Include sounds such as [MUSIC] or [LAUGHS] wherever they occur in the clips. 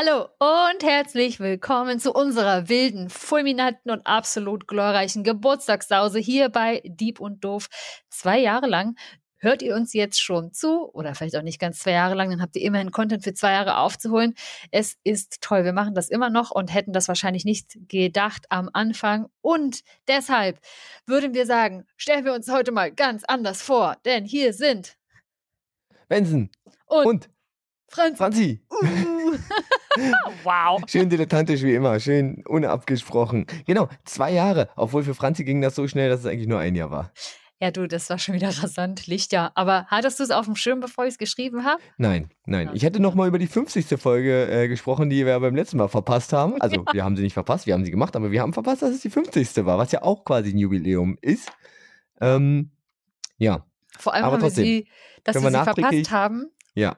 Hallo und herzlich willkommen zu unserer wilden, fulminanten und absolut glorreichen Geburtstagssause hier bei Dieb und Doof. Zwei Jahre lang hört ihr uns jetzt schon zu oder vielleicht auch nicht ganz zwei Jahre lang, dann habt ihr immerhin Content für zwei Jahre aufzuholen. Es ist toll, wir machen das immer noch und hätten das wahrscheinlich nicht gedacht am Anfang. Und deshalb würden wir sagen, stellen wir uns heute mal ganz anders vor, denn hier sind Benson und, und Franz. Franzi. Uh. [LAUGHS] [LAUGHS] wow. Schön dilettantisch wie immer, schön unabgesprochen. Genau, zwei Jahre, obwohl für Franzi ging das so schnell, dass es eigentlich nur ein Jahr war. Ja, du, das war schon wieder [LAUGHS] rasant, Lichter. Aber hattest du es auf dem Schirm, bevor ich es geschrieben habe? Nein, nein. Ich hätte noch mal über die 50. Folge äh, gesprochen, die wir beim letzten Mal verpasst haben. Also, [LAUGHS] ja. wir haben sie nicht verpasst, wir haben sie gemacht, aber wir haben verpasst, dass es die 50. war, was ja auch quasi ein Jubiläum ist. Ähm, ja. Vor allem aber haben trotzdem, wir sie, dass wir sie verpasst haben. Ja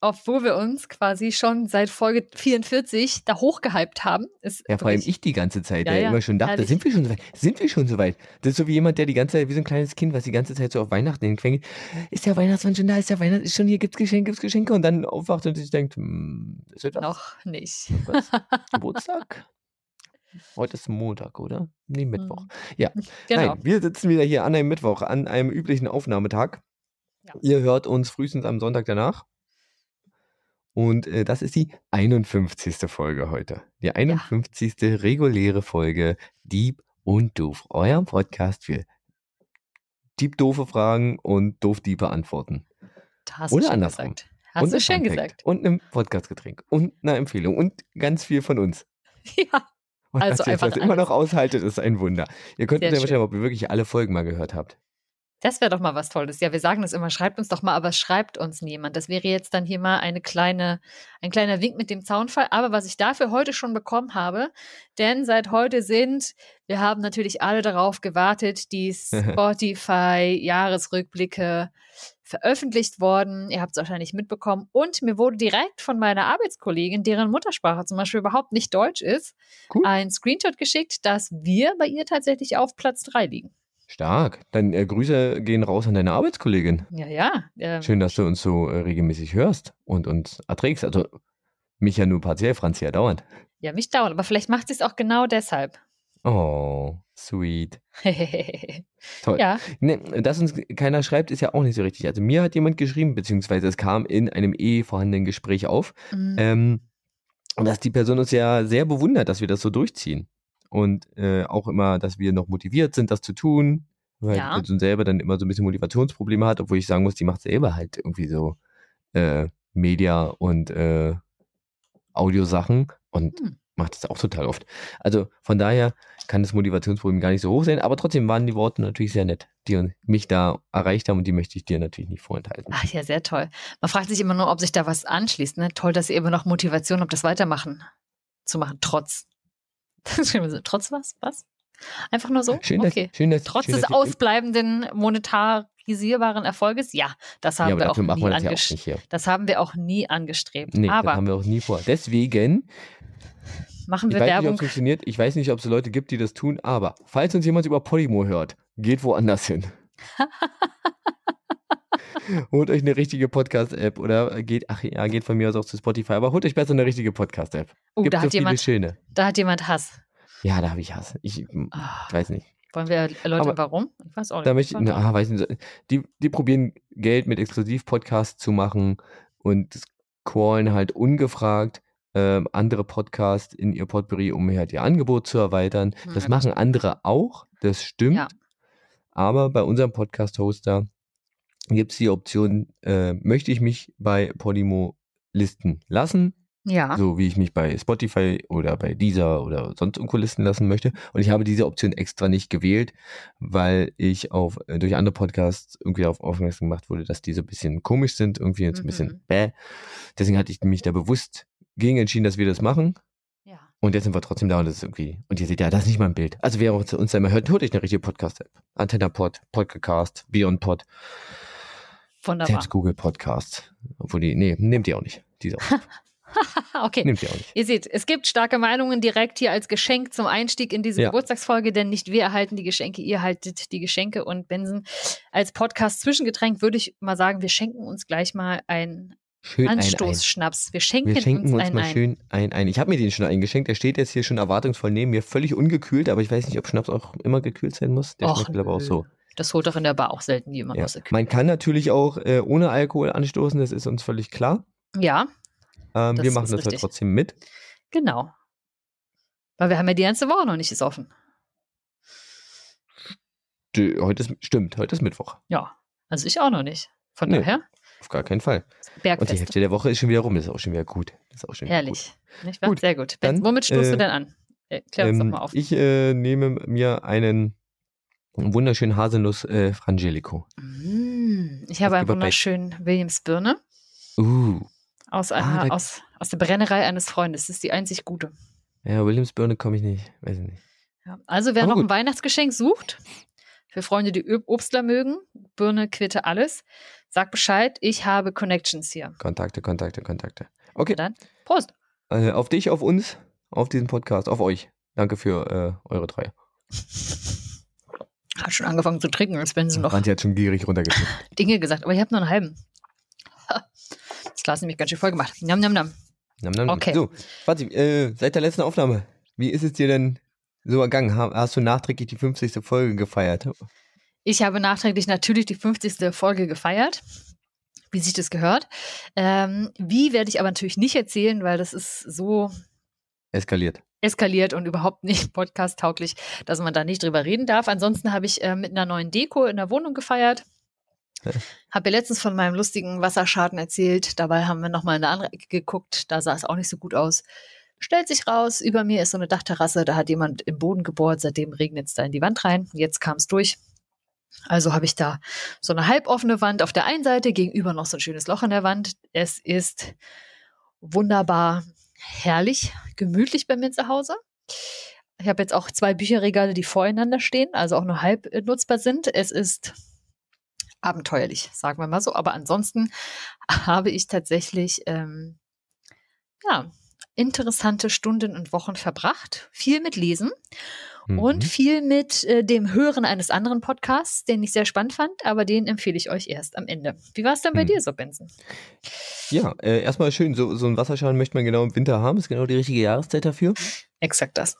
obwohl wir uns quasi schon seit Folge 44 da hochgehypt haben. Ist ja, vor allem ich die ganze Zeit, ja, der ja, immer schon dachte, sind wir schon so weit? Sind wir schon so weit? Das ist so wie jemand, der die ganze Zeit, wie so ein kleines Kind, was die ganze Zeit so auf Weihnachten hinquengelt, ist der Weihnachtsmann schon da, ist der Weihnachten, ist schon hier, gibt's Geschenke, gibt's Geschenke und dann aufwacht und sich denkt, hm, ist etwas? Noch nicht. [LAUGHS] Geburtstag? Heute ist Montag, oder? Nee, Mittwoch. Mhm. Ja, [LAUGHS] genau. Nein, wir sitzen wieder hier an einem Mittwoch, an einem üblichen Aufnahmetag. Ja. Ihr hört uns frühestens am Sonntag danach. Und äh, das ist die 51. Folge heute. Die 51. Ja. reguläre Folge Dieb und Doof. Euer Podcast für Dieb-doofe Fragen und doof-diebe Antworten. Hast Oder andersrum. Gesagt. Hast und du schön Funfact. gesagt. Und ein Podcastgetränk. Und eine Empfehlung. Und ganz viel von uns. [LAUGHS] Ja. Und also dass ihr das immer noch aushaltet, ist ein Wunder. Ihr könnt ja wahrscheinlich, ob ihr wirklich alle Folgen mal gehört habt. Das wäre doch mal was Tolles. Ja, wir sagen das immer, schreibt uns doch mal, aber schreibt uns niemand. Das wäre jetzt dann hier mal eine kleine, ein kleiner Wink mit dem Zaunfall. Aber was ich dafür heute schon bekommen habe, denn seit heute sind, wir haben natürlich alle darauf gewartet, die [LAUGHS] Spotify-Jahresrückblicke veröffentlicht worden. Ihr habt es wahrscheinlich mitbekommen. Und mir wurde direkt von meiner Arbeitskollegin, deren Muttersprache zum Beispiel überhaupt nicht Deutsch ist, cool. ein Screenshot geschickt, dass wir bei ihr tatsächlich auf Platz drei liegen. Stark. Dann äh, Grüße gehen raus an deine Arbeitskollegin. Ja, ja. Ähm, Schön, dass du uns so äh, regelmäßig hörst und uns erträgst. Also mich ja nur partiell, Franz ja dauernd. Ja, mich dauernd, aber vielleicht macht sie es auch genau deshalb. Oh, sweet. [LAUGHS] Toll. Ja. Ne, dass uns keiner schreibt, ist ja auch nicht so richtig. Also mir hat jemand geschrieben, beziehungsweise es kam in einem eh vorhandenen Gespräch auf, mhm. ähm, dass die Person uns ja sehr bewundert, dass wir das so durchziehen und äh, auch immer, dass wir noch motiviert sind, das zu tun, weil ja. die Person selber dann immer so ein bisschen Motivationsprobleme hat, obwohl ich sagen muss, die macht selber halt irgendwie so äh, Media und äh, Audiosachen und hm. macht das auch total oft. Also von daher kann das Motivationsproblem gar nicht so hoch sein, aber trotzdem waren die Worte natürlich sehr nett, die mich da erreicht haben und die möchte ich dir natürlich nicht vorenthalten. Ach ja, sehr toll. Man fragt sich immer nur, ob sich da was anschließt. Ne? Toll, dass ihr immer noch Motivation habt, das weitermachen zu machen, trotz [LAUGHS] Trotz was? Was? Einfach nur so? Schön, okay. schön, dass, Trotz schön, des ausbleibenden monetarisierbaren Erfolges? Ja, das haben ja, wir auch nie wir das, ja auch das haben wir auch nie angestrebt. Nee, aber das haben wir auch nie vor. Deswegen machen wir ich weiß Werbung. Nicht, funktioniert. Ich weiß nicht, ob es Leute gibt, die das tun, aber falls uns jemand über Polymo hört, geht woanders hin. [LAUGHS] holt euch eine richtige Podcast-App oder geht, ach ja, geht von mir aus auch zu Spotify, aber holt euch besser eine richtige Podcast-App. Oh, Gibt da hat jemand, schöne. Da hat jemand Hass. Ja, da habe ich Hass. Ich oh. weiß nicht. Wollen wir erläutern, aber warum? Ich weiß auch nicht. Da möchte, na, ah, weiß nicht die, die probieren Geld mit Exklusiv-Podcasts zu machen und callen halt ungefragt äh, andere Podcasts in ihr Potpourri, um halt ihr Angebot zu erweitern. Hm, das machen andere auch, das stimmt. Ja. Aber bei unserem Podcast-Hoster gibt es die Option, äh, möchte ich mich bei Podimo listen lassen? Ja. So wie ich mich bei Spotify oder bei Deezer oder sonst irgendwo listen lassen möchte. Und ich habe diese Option extra nicht gewählt, weil ich auf, äh, durch andere Podcasts irgendwie auf aufmerksam gemacht wurde, dass die so ein bisschen komisch sind, irgendwie jetzt ein bisschen mhm. bäh. Deswegen hatte ich mich da bewusst gegen entschieden, dass wir das machen. Ja. Und jetzt sind wir trotzdem da und das ist irgendwie, und ihr seht ja, das ist nicht mein Bild. Also wer uns da immer hört, hört euch eine richtige Podcast-App. Antenna Pod, Podcast, Beyond Pod. Wunderbar. Selbst Google Podcast. Obwohl die, nee, nehmt ihr auch nicht. Diese [LAUGHS] okay. Nehmt ihr auch nicht. Ihr seht, es gibt starke Meinungen direkt hier als Geschenk zum Einstieg in diese ja. Geburtstagsfolge, denn nicht wir erhalten die Geschenke, ihr haltet die Geschenke und Benson als Podcast Zwischengetränk würde ich mal sagen, wir schenken uns gleich mal ein Schön Anstoßschnaps. Wir schenken, wir schenken uns, uns einen mal ein. schön einen ein. Ich habe mir den schon eingeschenkt. Der steht jetzt hier schon erwartungsvoll neben mir, völlig ungekühlt, aber ich weiß nicht, ob Schnaps auch immer gekühlt sein muss. Der Och, schmeckt aber auch so. Das holt doch in der Bar auch selten jemand Ja. aus der Küche. Man kann natürlich auch äh, ohne Alkohol anstoßen, das ist uns völlig klar. Ja, Ähm, wir machen das halt richtig. trotzdem mit. genau. Weil wir haben ja die ganze Woche noch nicht gesoffen. Heute ist, stimmt, heute ist Mittwoch. Ja, also ich auch noch nicht. Von Nö. daher, Auf gar keinen Fall. Und die Bergfest. Hälfte der Woche ist schon wieder rum. Das ist auch schon wieder gut. Das ist auch schon Herrlich. Gut, Sehr gut. dann, Ben, womit stoßt äh, du denn an? Äh, Klär uns Ähm, doch mal auf. Ich äh, nehme mir einen wunderschönen Haselnuss äh, Frangelico. Mm, ich habe einen wunderschönen Williams Birne Uh. aus, Ah, einer, da- aus, aus der Brennerei eines Freundes. Das ist die einzig gute. Ja, Williamsbirne komme ich nicht. Weiß ich nicht. Ja. Also, wer Aber noch ein gut. Weihnachtsgeschenk sucht, für Freunde, die Obstler mögen, Birne, Quitte, alles, sag Bescheid. Ich habe Connections hier. Kontakte, Kontakte, Kontakte. Okay. Na dann, Prost. Äh, auf dich, auf uns, auf diesen Podcast, auf euch. Danke für äh, eure Treue. [LAUGHS] Hat schon angefangen zu trinken, als wenn sie noch Manche hat schon gierig runtergeschickt. [LAUGHS] Dinge gesagt, aber ich habe nur einen halben. Ha, [LAUGHS] Das Glas nämlich ganz schön voll gemacht. Nam, nam, nam. Nam, nam, nam. Okay. So, warte, äh, seit der letzten Aufnahme, wie ist es dir denn so ergangen? Ha- Hast du nachträglich die 50. Folge gefeiert? Ich habe nachträglich natürlich die 50. Folge gefeiert, wie sich das gehört. Ähm, wie werde ich aber natürlich nicht erzählen, weil das ist so Eskaliert. Eskaliert und überhaupt nicht [LAUGHS] podcast-tauglich, dass man da nicht drüber reden darf. Ansonsten habe ich äh, mit einer neuen Deko in der Wohnung gefeiert. Habe ja letztens von meinem lustigen Wasserschaden erzählt. Dabei haben wir nochmal in eine andere Ecke geguckt. Da sah es auch nicht so gut aus. Stellt sich raus, über mir ist so eine Dachterrasse. Da hat jemand im Boden gebohrt. Seitdem regnet es da in die Wand rein. Jetzt kam es durch. Also habe ich da so eine halboffene Wand auf der einen Seite, gegenüber noch so ein schönes Loch in der Wand. Es ist wunderbar herrlich, gemütlich bei mir zu Hause. Ich habe jetzt auch zwei Bücherregale, die voreinander stehen, also auch nur halb äh, nutzbar sind. Es ist abenteuerlich, sagen wir mal so. Aber ansonsten habe ich tatsächlich ähm, ja, interessante Stunden und Wochen verbracht. Viel mit Lesen und Mhm. viel mit äh, dem Hören eines anderen Podcasts, den ich sehr spannend fand, aber den empfehle ich euch erst am Ende. Wie war es denn bei Mhm. dir so, Benson? Ja, äh, erstmal schön, so, so ein Wasserschaden möchte man genau im Winter haben, ist genau die richtige Jahreszeit dafür. Exakt das.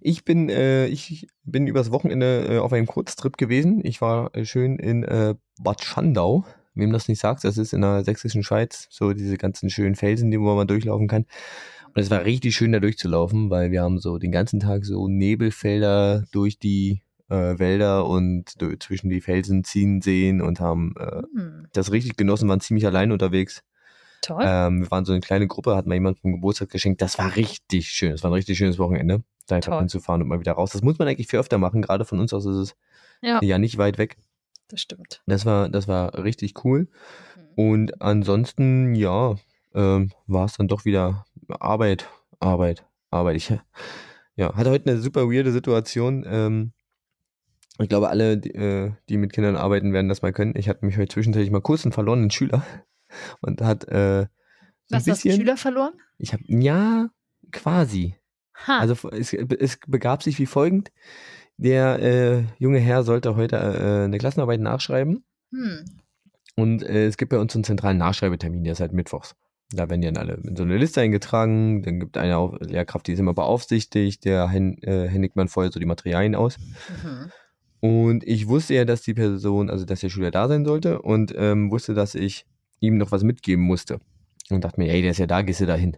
Ich bin, äh, ich bin übers Wochenende äh, auf einem Kurztrip gewesen. Ich war äh, schön in äh, Bad Schandau. Wem das nicht sagt, das ist in der sächsischen Schweiz, so diese ganzen schönen Felsen, die wo man durchlaufen kann. Und es war richtig schön, da durchzulaufen, weil wir haben so den ganzen Tag so Nebelfelder durch die äh, Wälder und zwischen die Felsen ziehen sehen und haben äh, Hm, das richtig genossen, waren ziemlich allein unterwegs. toll. Ähm, wir waren so eine kleine Gruppe, hat mal jemand vom Geburtstag geschenkt. Das war richtig schön. Das war ein richtig schönes Wochenende, da einfach hinzufahren und mal wieder raus. Das muss man eigentlich viel öfter machen. Gerade von uns aus ist es ja, ja nicht weit weg. das stimmt. Das war, das war richtig cool. Hm. Und ansonsten, ja, ähm, war es dann doch wieder Arbeit, Arbeit, Arbeit. Ich ja, hatte heute eine super weirde Situation. Ähm, ich glaube, alle, die, äh, die mit Kindern arbeiten, werden das mal können. Ich hatte mich heute zwischenzeitlich mal kurz einen verlorenen Schüler [LAUGHS] und hat äh, so ein Was, du hast bisschen. Schüler verloren? Ich habe ja quasi. Ha, Also es, es begab sich wie folgend. Der äh, junge Herr sollte heute äh, eine Klassenarbeit nachschreiben hm. und äh, es gibt bei uns einen zentralen Nachschreibetermin, der ist halt mittwochs. Da werden die dann alle in so eine Liste eingetragen, dann gibt eine Auf Lehrkraft, die ist immer beaufsichtigt, der hän äh, händigt man vorher so die Materialien aus. Mhm. Und ich wusste ja, dass die Person, also dass der Schüler da sein sollte und ähm, wusste, dass ich ihm noch was mitgeben musste. Und dachte mir, hey, der ist ja da, gehst du da hin.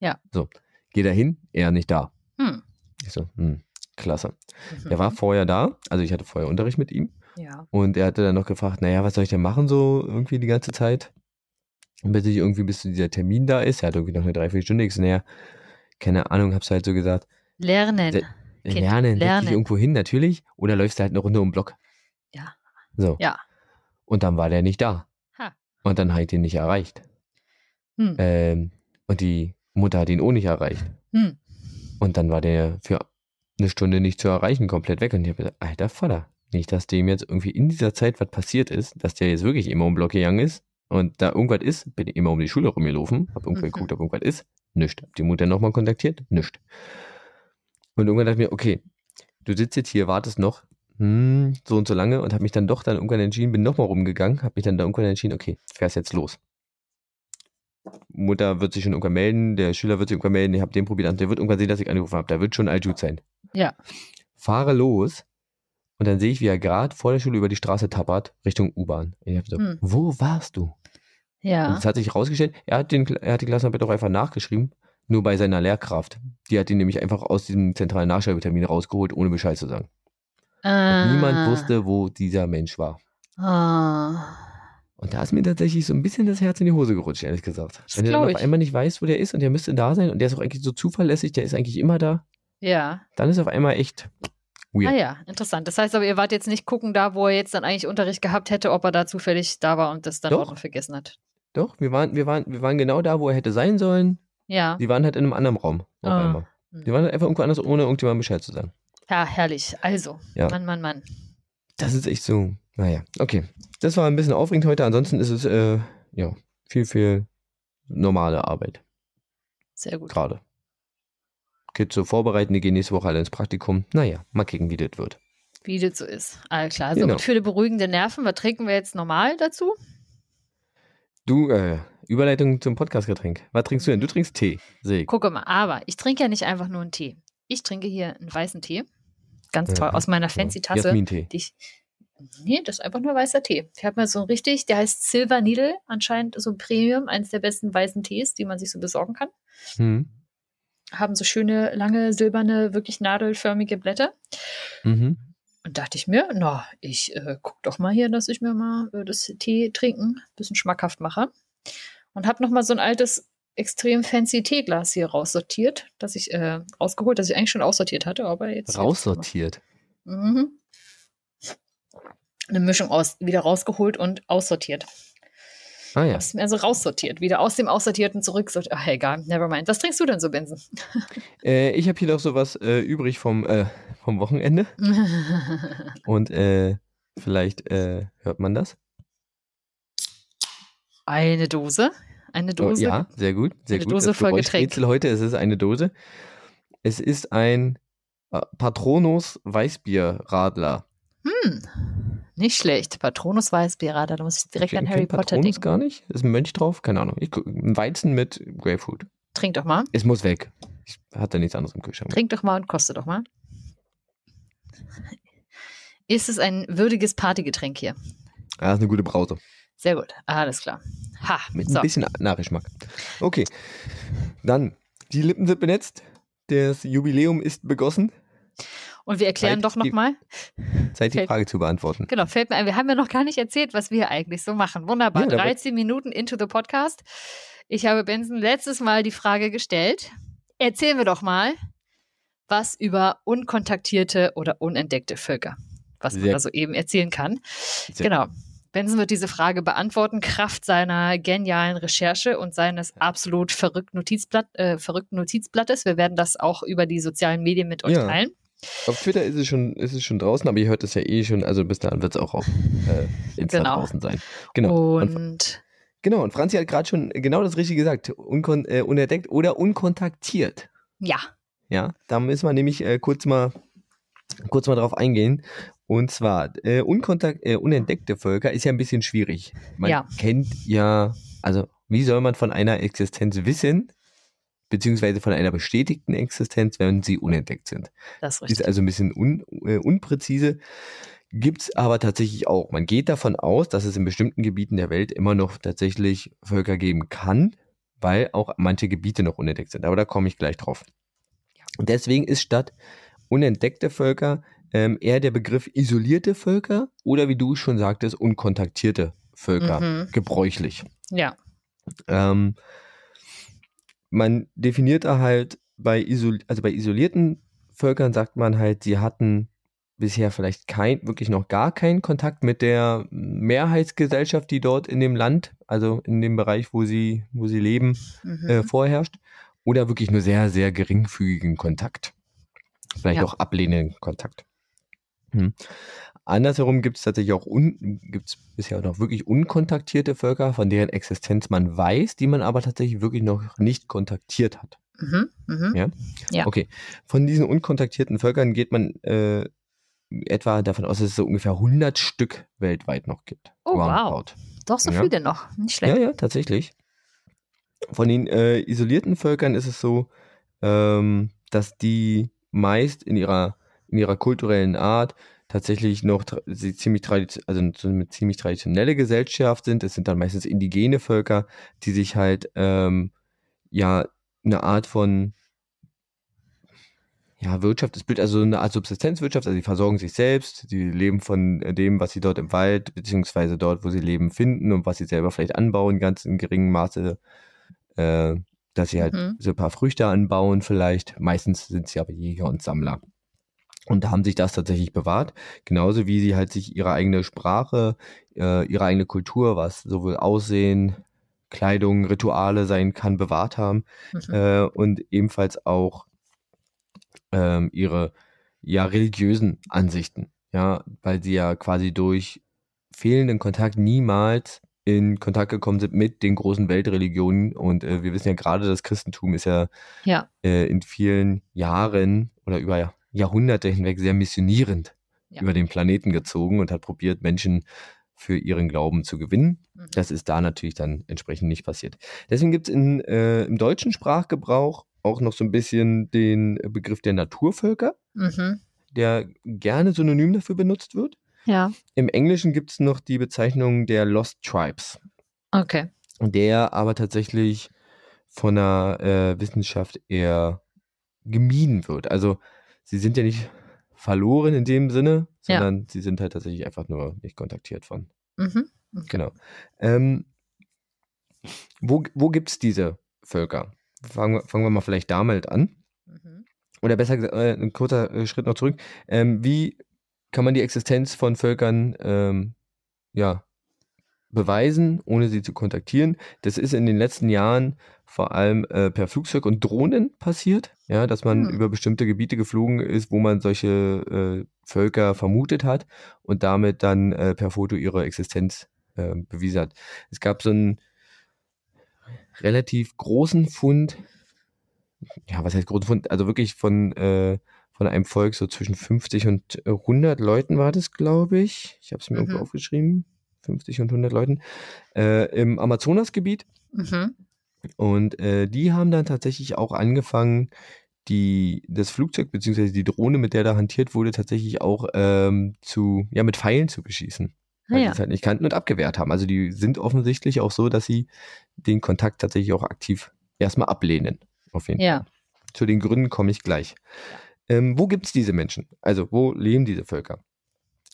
Ja. So, geh da hin, er nicht da. Hm. Ich so, hm, klasse. Mhm. Er war vorher da, also ich hatte vorher Unterricht mit ihm Ja. und er hatte dann noch gefragt, naja, was soll ich denn machen so irgendwie die ganze Zeit? Bis ich irgendwie, bis dieser Termin da ist. Er hat irgendwie noch eine Dreiviertelstunde. Ich so, naja, keine Ahnung, hab's halt so gesagt. Lernen. Se- Kind, lernen, lernen. dich irgendwo hin, natürlich. Oder läufst du halt eine Runde um den Block. Ja. So. Ja. Und dann war der nicht da. Ha. Und dann hat ich ihn nicht erreicht. Hm. Ähm, und die Mutter hat ihn auch nicht erreicht. Hm. Und dann war der für eine Stunde nicht zu erreichen, komplett weg. Und ich habe gesagt, alter Vater, nicht, dass dem jetzt irgendwie in dieser Zeit was passiert ist, dass der jetzt wirklich immer um den Block gegangen ist und da irgendwas ist, bin ich immer um die Schule rumgelaufen, hab irgendwo Mhm. geguckt, ob irgendwas ist, nischt. Hab die Mutter nochmal kontaktiert, nischt. Und irgendwann dachte ich mir, okay, du sitzt jetzt hier, wartest noch hm, so und so lange und habe mich dann doch dann irgendwann entschieden, bin nochmal rumgegangen, habe mich dann da irgendwann entschieden, okay, fährst jetzt los. Mutter wird sich schon irgendwann melden, der Schüler wird sich irgendwann melden, ich habe den probiert, der wird irgendwann sehen, dass ich angerufen habe, da wird schon Aljut sein. Ja. Fahre los und dann sehe ich, wie er gerade vor der Schule über die Straße tappert, Richtung U-Bahn. Ich habe so, hm. wo warst du? Ja. Und es hat sich herausgestellt, er hat, den, er hat die Klassenarbeit auch einfach nachgeschrieben, nur bei seiner Lehrkraft. Die hat ihn nämlich einfach aus diesem zentralen Nachschreibetermin rausgeholt, ohne Bescheid zu sagen. Ah. niemand wusste, wo dieser Mensch war. Ah. Und da ist mir tatsächlich so ein bisschen das Herz in die Hose gerutscht, ehrlich gesagt. Das Wenn du dann auf einmal nicht weißt, wo der ist und der müsste da sein und der ist auch eigentlich so zuverlässig, der ist eigentlich immer da. Ja. Dann ist auf einmal echt weird. Ah ja, interessant. Das heißt aber, ihr wart jetzt nicht gucken da, wo er jetzt dann eigentlich Unterricht gehabt hätte, ob er da zufällig da war und das dann Doch. auch noch vergessen hat. Doch, wir waren, wir, waren, wir waren genau da, wo er hätte sein sollen. Ja. Die waren halt in einem anderen Raum auf ah. einmal. Hm. Die waren halt einfach irgendwo anders, ohne irgendjemandem Bescheid zu sagen. Ja, herrlich. Also, ja. Mann, Mann, Mann. Das ist echt so. Naja, okay. Das war ein bisschen aufregend heute. Ansonsten ist es, äh, ja, viel, viel normale Arbeit. Sehr gut. Gerade. Kids so vorbereiten, die gehen nächste Woche alle ins Praktikum. Naja, mal kicken, wie das wird. Wie das so ist. Alles klar. So, genau. und für die beruhigende Nerven, was trinken wir jetzt normal dazu? Du, äh, Überleitung zum Podcastgetränk. Was trinkst du denn? Du trinkst Tee. Sehe ich. Gucke mal, aber ich trinke ja nicht einfach nur einen Tee. Ich trinke hier einen weißen Tee. Ganz toll, ja, aus meiner fancy Tasse. Jasmin-Tee. Die ich, nee, das ist einfach nur weißer Tee. Ich habe mir so richtig, der heißt Silver Needle, anscheinend so ein Premium, eines der besten weißen Tees, die man sich so besorgen kann. Mhm. Haben so schöne, lange, silberne, wirklich nadelförmige Blätter. Mhm. Und dachte ich mir, na, ich äh, guck doch mal hier, dass ich mir mal äh, das Tee trinken, ein bisschen schmackhaft mache. Und habe noch mal so ein altes, extrem fancy Teeglas hier raussortiert, das ich äh, rausgeholt, das ich eigentlich schon aussortiert hatte, aber jetzt. Raussortiert? Mhm. Eine Mischung aus, wieder rausgeholt und aussortiert. Ah ja. Hab's mir so raussortiert, wieder aus dem Aussortierten zurück. Ach, egal, never mind. Was trinkst du denn so, Benson? [LAUGHS] Äh, ich habe hier noch sowas äh, übrig vom, äh, vom Wochenende. [LAUGHS] Und äh, vielleicht äh, hört man das. Eine Dose. Eine oh, Dose. Oh, ja, sehr gut. Sehr eine gut. Dose voll Getränk. heute, es ist eine Dose. Es ist ein äh, Patronus Weißbierradler. Hm. Nicht schlecht. Patronus Weißbierradler. Da muss ich direkt ich an Harry Potter denken. gar nicht. Ist ein Mönch drauf? Keine Ahnung. Ich, Weizen mit Grapefruit. Trink doch mal. Es muss weg. Ich hatte nichts anderes im Kühlschrank. Trink doch mal und koste doch mal. Ist es ein würdiges Partygetränk hier? Ja, ist eine gute Brause. Sehr gut. Alles klar. Ha. Mit so. ein bisschen Nachgeschmack. Okay. Dann, die Lippen sind benetzt. Das Jubiläum ist begossen. Und wir erklären Zeit doch nochmal. Zeit, die Frage zu beantworten. Genau, fällt mir ein. Wir haben ja noch gar nicht erzählt, was wir eigentlich so machen. Wunderbar. Ja, 13 Minuten into the Podcast. Ich habe Benson letztes Mal die Frage gestellt. Erzählen wir doch mal was über unkontaktierte oder unentdeckte Völker, was Sehr man da so eben erzählen kann. Sehr genau. Benson wird diese Frage beantworten, Kraft seiner genialen Recherche und seines absolut verrückten, Notizblatt, äh, verrückten Notizblattes. Wir werden das auch über die sozialen Medien mit euch ja. teilen. Auf Twitter ist es schon, ist es schon draußen, aber ihr hört es ja eh schon, also bis dahin wird es auch auf äh, Insta genau. draußen sein. Genau. Und, und genau, und Franzi hat gerade schon genau das Richtige gesagt. Unkon äh, unentdeckt oder unkontaktiert. Ja. Ja, da müssen wir nämlich äh, kurz mal kurz mal drauf eingehen. Und zwar, äh, unkontakt, äh, unentdeckte Völker ist ja ein bisschen schwierig. Man ja. kennt ja, also wie soll man von einer Existenz wissen, beziehungsweise von einer bestätigten Existenz, wenn sie unentdeckt sind. Das ist, richtig. ist also ein bisschen un, äh, unpräzise. Gibt es aber tatsächlich auch. Man geht davon aus, dass es in bestimmten Gebieten der Welt immer noch tatsächlich Völker geben kann, weil auch manche Gebiete noch unentdeckt sind. Aber da komme ich gleich drauf. Und deswegen ist statt unentdeckte Völker ähm, eher der Begriff isolierte Völker oder wie du schon sagtest, unkontaktierte Völker mhm. gebräuchlich. Ja. Ähm, man definiert da halt bei, isol also bei isolierten Völkern sagt man halt, sie hatten bisher vielleicht kein, wirklich noch gar keinen Kontakt mit der Mehrheitsgesellschaft, die dort in dem Land, also in dem Bereich, wo sie, wo sie leben, mhm. äh, vorherrscht oder wirklich nur sehr, sehr geringfügigen Kontakt. Vielleicht ja. auch ablehnenden Kontakt. Hm. Andersherum gibt es tatsächlich auch un, gibt's bisher noch wirklich unkontaktierte Völker, von deren Existenz man weiß, die man aber tatsächlich wirklich noch nicht kontaktiert hat. Mhm, mh. ja? ja? Okay. Von diesen unkontaktierten Völkern geht man äh, etwa davon aus, dass es so ungefähr 100 Stück weltweit noch gibt. Oh, wow. Doch so ja. viele noch. Nicht schlecht. Ja, ja, tatsächlich. Von den äh, isolierten Völkern ist es so, ähm, dass die meist in ihrer, in ihrer kulturellen Art tatsächlich noch sie ziemlich also so eine ziemlich traditionelle Gesellschaft sind. Es sind dann meistens indigene Völker, die sich halt ähm, ja eine Art von ja, Wirtschaft, das Bild, also eine Art Subsistenzwirtschaft, also sie versorgen sich selbst, sie leben von dem, was sie dort im Wald, beziehungsweise dort, wo sie leben, finden und was sie selber vielleicht anbauen, ganz in geringem Maße, äh, dass sie halt mhm. so ein paar Früchte anbauen vielleicht. Meistens sind sie aber Jäger und Sammler. Und da haben sich das tatsächlich bewahrt, genauso wie sie halt sich ihre eigene Sprache, äh, ihre eigene Kultur, was sowohl Aussehen, Kleidung, Rituale sein kann, bewahrt haben mhm. äh, und ebenfalls auch ähm, ihre ja religiösen Ansichten, ja, weil sie ja quasi durch fehlenden Kontakt niemals in Kontakt gekommen sind mit den großen Weltreligionen und äh, wir wissen ja gerade, das Christentum ist ja, ja. Äh, in vielen Jahren oder über Jahrhunderte hinweg sehr missionierend ja. über den Planeten gezogen und hat probiert, Menschen für ihren Glauben zu gewinnen. Mhm. Das ist da natürlich dann entsprechend nicht passiert. Deswegen gibt es äh, im deutschen Sprachgebrauch auch noch so ein bisschen den Begriff der Naturvölker, mhm. der gerne synonym dafür benutzt wird. Ja. Im Englischen gibt es noch die Bezeichnung der Lost Tribes. Okay. Der aber tatsächlich von der äh, Wissenschaft eher gemieden wird. Also sie sind ja nicht verloren in dem Sinne, sondern ja. sie sind halt tatsächlich einfach nur nicht kontaktiert von. Mhm. Okay. Genau. Ähm, wo wo gibt es diese Völker? Fangen, fangen wir mal vielleicht damit an. Mhm. Oder besser gesagt, äh, ein kurzer äh, Schritt noch zurück. Ähm, wie kann man die Existenz von Völkern ähm, ja, beweisen, ohne sie zu kontaktieren? Das ist in den letzten Jahren vor allem äh, per Flugzeug und Drohnen passiert, ja, dass man mhm. über bestimmte Gebiete geflogen ist, wo man solche äh, Völker vermutet hat und damit dann äh, per Foto ihre Existenz äh, bewiesen hat. Es gab so einen relativ großen Fund, ja, was heißt großen Fund? Also wirklich von, äh, von einem Volk so zwischen 50 und 100 Leuten war das, glaube ich. Ich habe es mir mhm. irgendwo aufgeschrieben. 50 und 100 Leuten. Äh, Im Amazonasgebiet. Mhm. Und äh, die haben dann tatsächlich auch angefangen, die, das Flugzeug bzw. die Drohne, mit der da hantiert wurde, tatsächlich auch ähm, zu, ja, mit Pfeilen zu beschießen. Weil ja. die es halt nicht kannten und abgewehrt haben. Also die sind offensichtlich auch so, dass sie den Kontakt tatsächlich auch aktiv erstmal ablehnen. Auf jeden ja. Fall. Zu den Gründen komme ich gleich. Ähm, wo gibt es diese Menschen? Also wo leben diese Völker?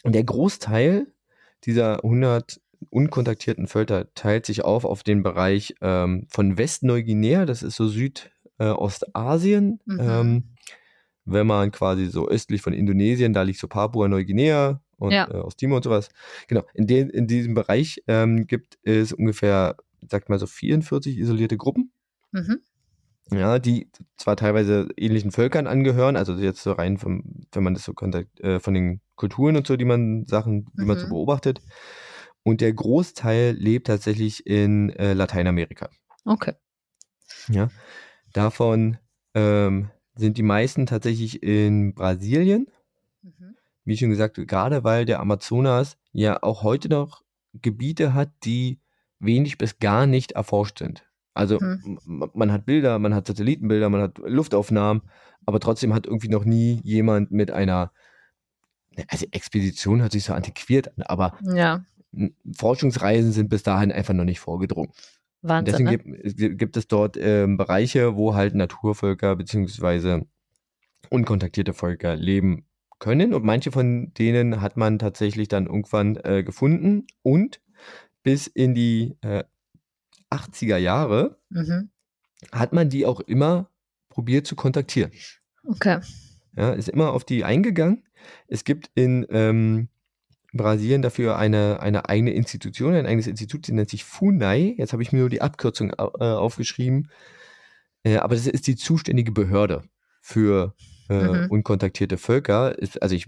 Und der Großteil dieser 100 unkontaktierten Völker teilt sich auf auf den Bereich ähm, von Westneuguinea, das ist so Südostasien. Äh, mhm. ähm, wenn man quasi so östlich von Indonesien, da liegt so Papua-Neuguinea und ja. äh, aus Timor und sowas. Genau, in, den, in diesem Bereich ähm, gibt es ungefähr, sagt mal so 44 isolierte Gruppen. Mhm. Ja, die zwar teilweise ähnlichen Völkern angehören, also jetzt so rein vom, wenn man das so kontakt, äh, von den Kulturen und so, die man Sachen, die mhm. man so mhm. beobachtet, und der Großteil lebt tatsächlich in äh, Lateinamerika. Okay. Ja. Davon ähm, sind die meisten tatsächlich in Brasilien. Mhm. Wie schon gesagt, gerade weil der Amazonas ja auch heute noch Gebiete hat, die wenig bis gar nicht erforscht sind. Also mhm. man hat Bilder, man hat Satellitenbilder, man hat Luftaufnahmen, aber trotzdem hat irgendwie noch nie jemand mit einer, also Expedition hört sich so antiquiert an, aber ja. Forschungsreisen sind bis dahin einfach noch nicht vorgedrungen. Wahnsinn, deswegen ne? gibt, gibt, es dort äh, Bereiche, wo halt Naturvölker beziehungsweise unkontaktierte Völker leben können. Und manche von denen hat man tatsächlich dann irgendwann äh, gefunden. Und bis in die äh, 80er Jahre mhm. hat man die auch immer probiert zu kontaktieren. Okay. Ja, ist immer auf die eingegangen. Es gibt in ähm, Brasilien dafür eine, eine eigene Institution, ein eigenes Institut, die nennt sich FUNAI. Jetzt habe ich mir nur die Abkürzung äh, aufgeschrieben. Äh, aber das ist die zuständige Behörde für äh, mhm. unkontaktierte Völker. Ist, also ich,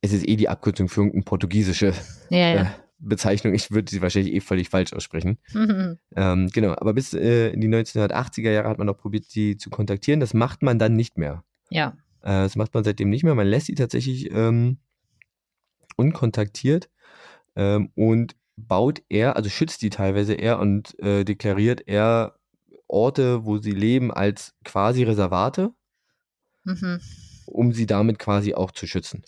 es ist eh die Abkürzung für irgendeine portugiesische ja, ja. Bezeichnung. Ich würde sie wahrscheinlich eh völlig falsch aussprechen. Mhm. Ähm, genau, aber bis äh, in die 1980er Jahre hat man noch probiert, sie zu kontaktieren. Das macht man dann nicht mehr. Ja. Äh, das macht man seitdem nicht mehr. Man lässt sie tatsächlich ähm, unkontaktiert ähm, und baut er, also schützt die teilweise er und äh, deklariert er Orte, wo sie leben, als quasi Reservate, mhm. um sie damit quasi auch zu schützen.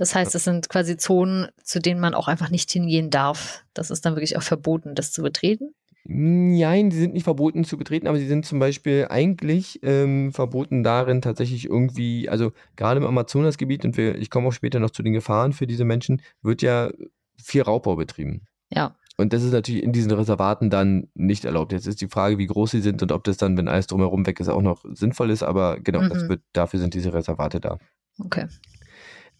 Das heißt, es sind quasi Zonen, zu denen man auch einfach nicht hingehen darf. Das ist dann wirklich auch verboten, das zu betreten? Nein, die sind nicht verboten zu betreten, aber sie sind zum Beispiel eigentlich ähm, verboten darin, tatsächlich irgendwie, also gerade im Amazonasgebiet, und wir, ich komme auch später noch zu den Gefahren für diese Menschen, wird ja viel Raubbau betrieben. Ja. Und das ist natürlich in diesen Reservaten dann nicht erlaubt. Jetzt ist die Frage, wie groß sie sind und ob das dann, wenn alles drumherum weg ist, auch noch sinnvoll ist. Aber genau, mhm. wird, dafür sind diese Reservate da. Okay.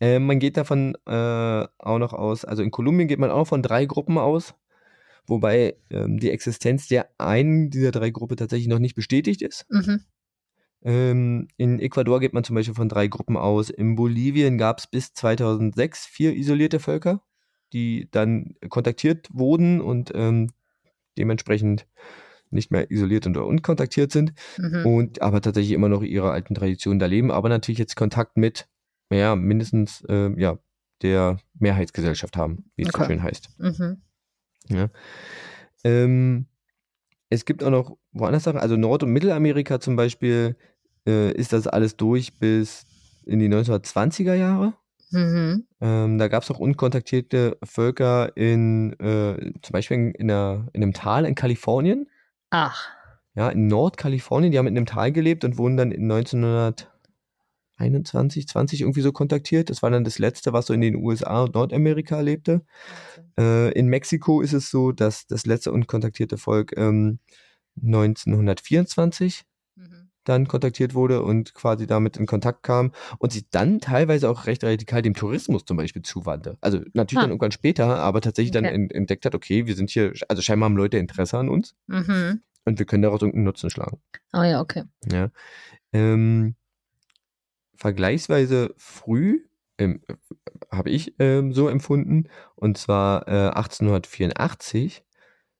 Äh, man geht davon äh, auch noch aus, also in Kolumbien geht man auch von drei Gruppen aus, wobei ähm, die Existenz der einen dieser drei Gruppen tatsächlich noch nicht bestätigt ist. Mhm. Ähm, in Ecuador geht man zum Beispiel von drei Gruppen aus. In Bolivien gab es bis 2006 vier isolierte Völker, die dann kontaktiert wurden und ähm, dementsprechend nicht mehr isoliert und unkontaktiert sind mhm. und aber tatsächlich immer noch ihre alten Traditionen da leben, aber natürlich jetzt Kontakt mit ja, mindestens äh, ja, der Mehrheitsgesellschaft haben, wie es okay. so schön heißt. Mhm. Ja. Ähm, es gibt auch noch woanders Sachen, also Nord- und Mittelamerika zum Beispiel äh, ist das alles durch bis in die 1920er Jahre. Mhm. Ähm, da gab es auch unkontaktierte Völker in, äh, zum Beispiel in, in, einer, in einem Tal in Kalifornien. Ach. Ja, in Nordkalifornien, die haben in einem Tal gelebt und wurden dann in 1900 21, 20 irgendwie so kontaktiert. Das war dann das letzte, was so in den USA und Nordamerika lebte. Okay. Äh, in Mexiko ist es so, dass das letzte unkontaktierte Volk ähm, 1924 mhm. dann kontaktiert wurde und quasi damit in Kontakt kam und sich dann teilweise auch recht radikal dem Tourismus zum Beispiel zuwandte. Also natürlich ah. dann irgendwann später, aber tatsächlich okay. dann entdeckt hat, okay, wir sind hier, also scheinbar haben Leute Interesse an uns. Mhm. Und wir können daraus irgendeinen Nutzen schlagen. Ah ja, okay. Ja. Ähm, vergleichsweise früh, ähm, habe ich ähm, so empfunden, und zwar äh, 1884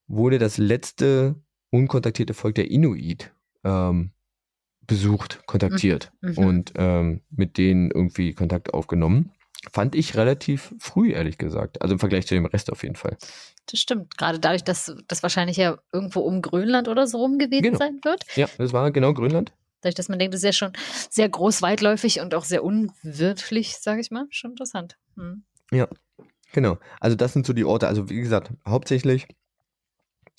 wurde das letzte unkontaktierte Volk der Inuit ähm, besucht, kontaktiert mhm. mhm. und ähm, mit denen irgendwie Kontakt aufgenommen. Fand ich relativ früh, ehrlich gesagt. Also im Vergleich zu dem Rest auf jeden Fall. Das stimmt. Gerade dadurch, dass das wahrscheinlich ja irgendwo um Grönland oder so rum gewesen genau. sein wird. Ja, das war genau Grönland. Dadurch, dass man denkt, das ist ja schon sehr groß, weitläufig und auch sehr unwirtlich, sage ich mal. Schon interessant. Hm. Ja, genau. Also das sind so die Orte. Also wie gesagt, hauptsächlich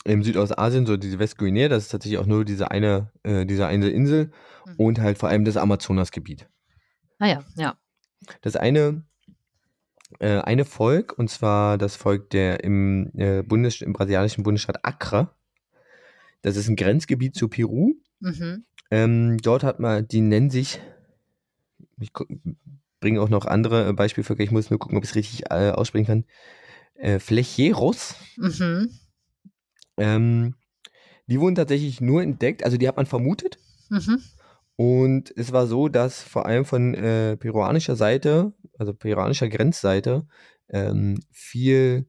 im Südostasien, so diese Westguinea, das ist tatsächlich auch nur diese eine, äh, diese eine Insel mhm. und halt vor allem das Amazonasgebiet. Ah ja, ja. Das eine, äh, eine Volk, und zwar das Volk der im, äh, Bundes, im brasilianischen Bundesstaat Accra. Das ist ein Grenzgebiet zu Peru. Mhm. Ähm, dort hat man, die nennen sich, ich bringe auch noch andere äh, Beispielvölker, ich muss nur gucken, ob ich es richtig äh, aussprechen kann. Äh, Flecheros. Mhm. Ähm, die wurden tatsächlich nur entdeckt, also die hat man vermutet. Mhm. Und es war so, dass vor allem von äh, peruanischer Seite, also peruanischer Grenzseite, ähm, viel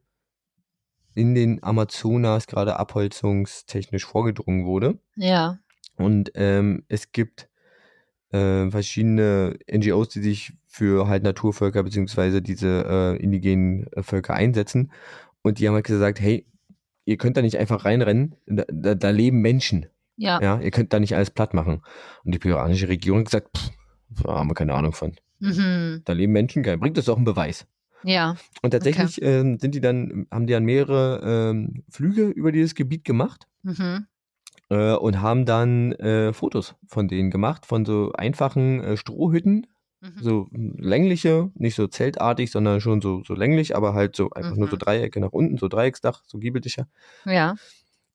in den Amazonas gerade abholzungstechnisch vorgedrungen wurde. Ja. Und ähm, es gibt äh, verschiedene NGOs, die sich für halt Naturvölker beziehungsweise diese äh, indigenen äh, Völker einsetzen. Und die haben halt gesagt, hey, ihr könnt da nicht einfach reinrennen, da, da, da leben Menschen. Ja. ja. Ihr könnt da nicht alles platt machen. Und die peruanische Regierung hat gesagt, pff, da haben wir keine Ahnung von. Mhm. Da leben Menschen, bringt das doch einen Beweis. Ja. Und tatsächlich okay. ähm, sind die dann, haben die dann mehrere ähm, Flüge über dieses Gebiet gemacht. Mhm äh, und haben dann äh, Fotos von denen gemacht, von so einfachen äh, Strohhütten, mhm. so längliche, nicht so zeltartig, sondern schon so, so länglich, aber halt so einfach mhm. nur so mhm. Dreiecke nach unten, so Dreiecksdach, so giebeldischer. Ja.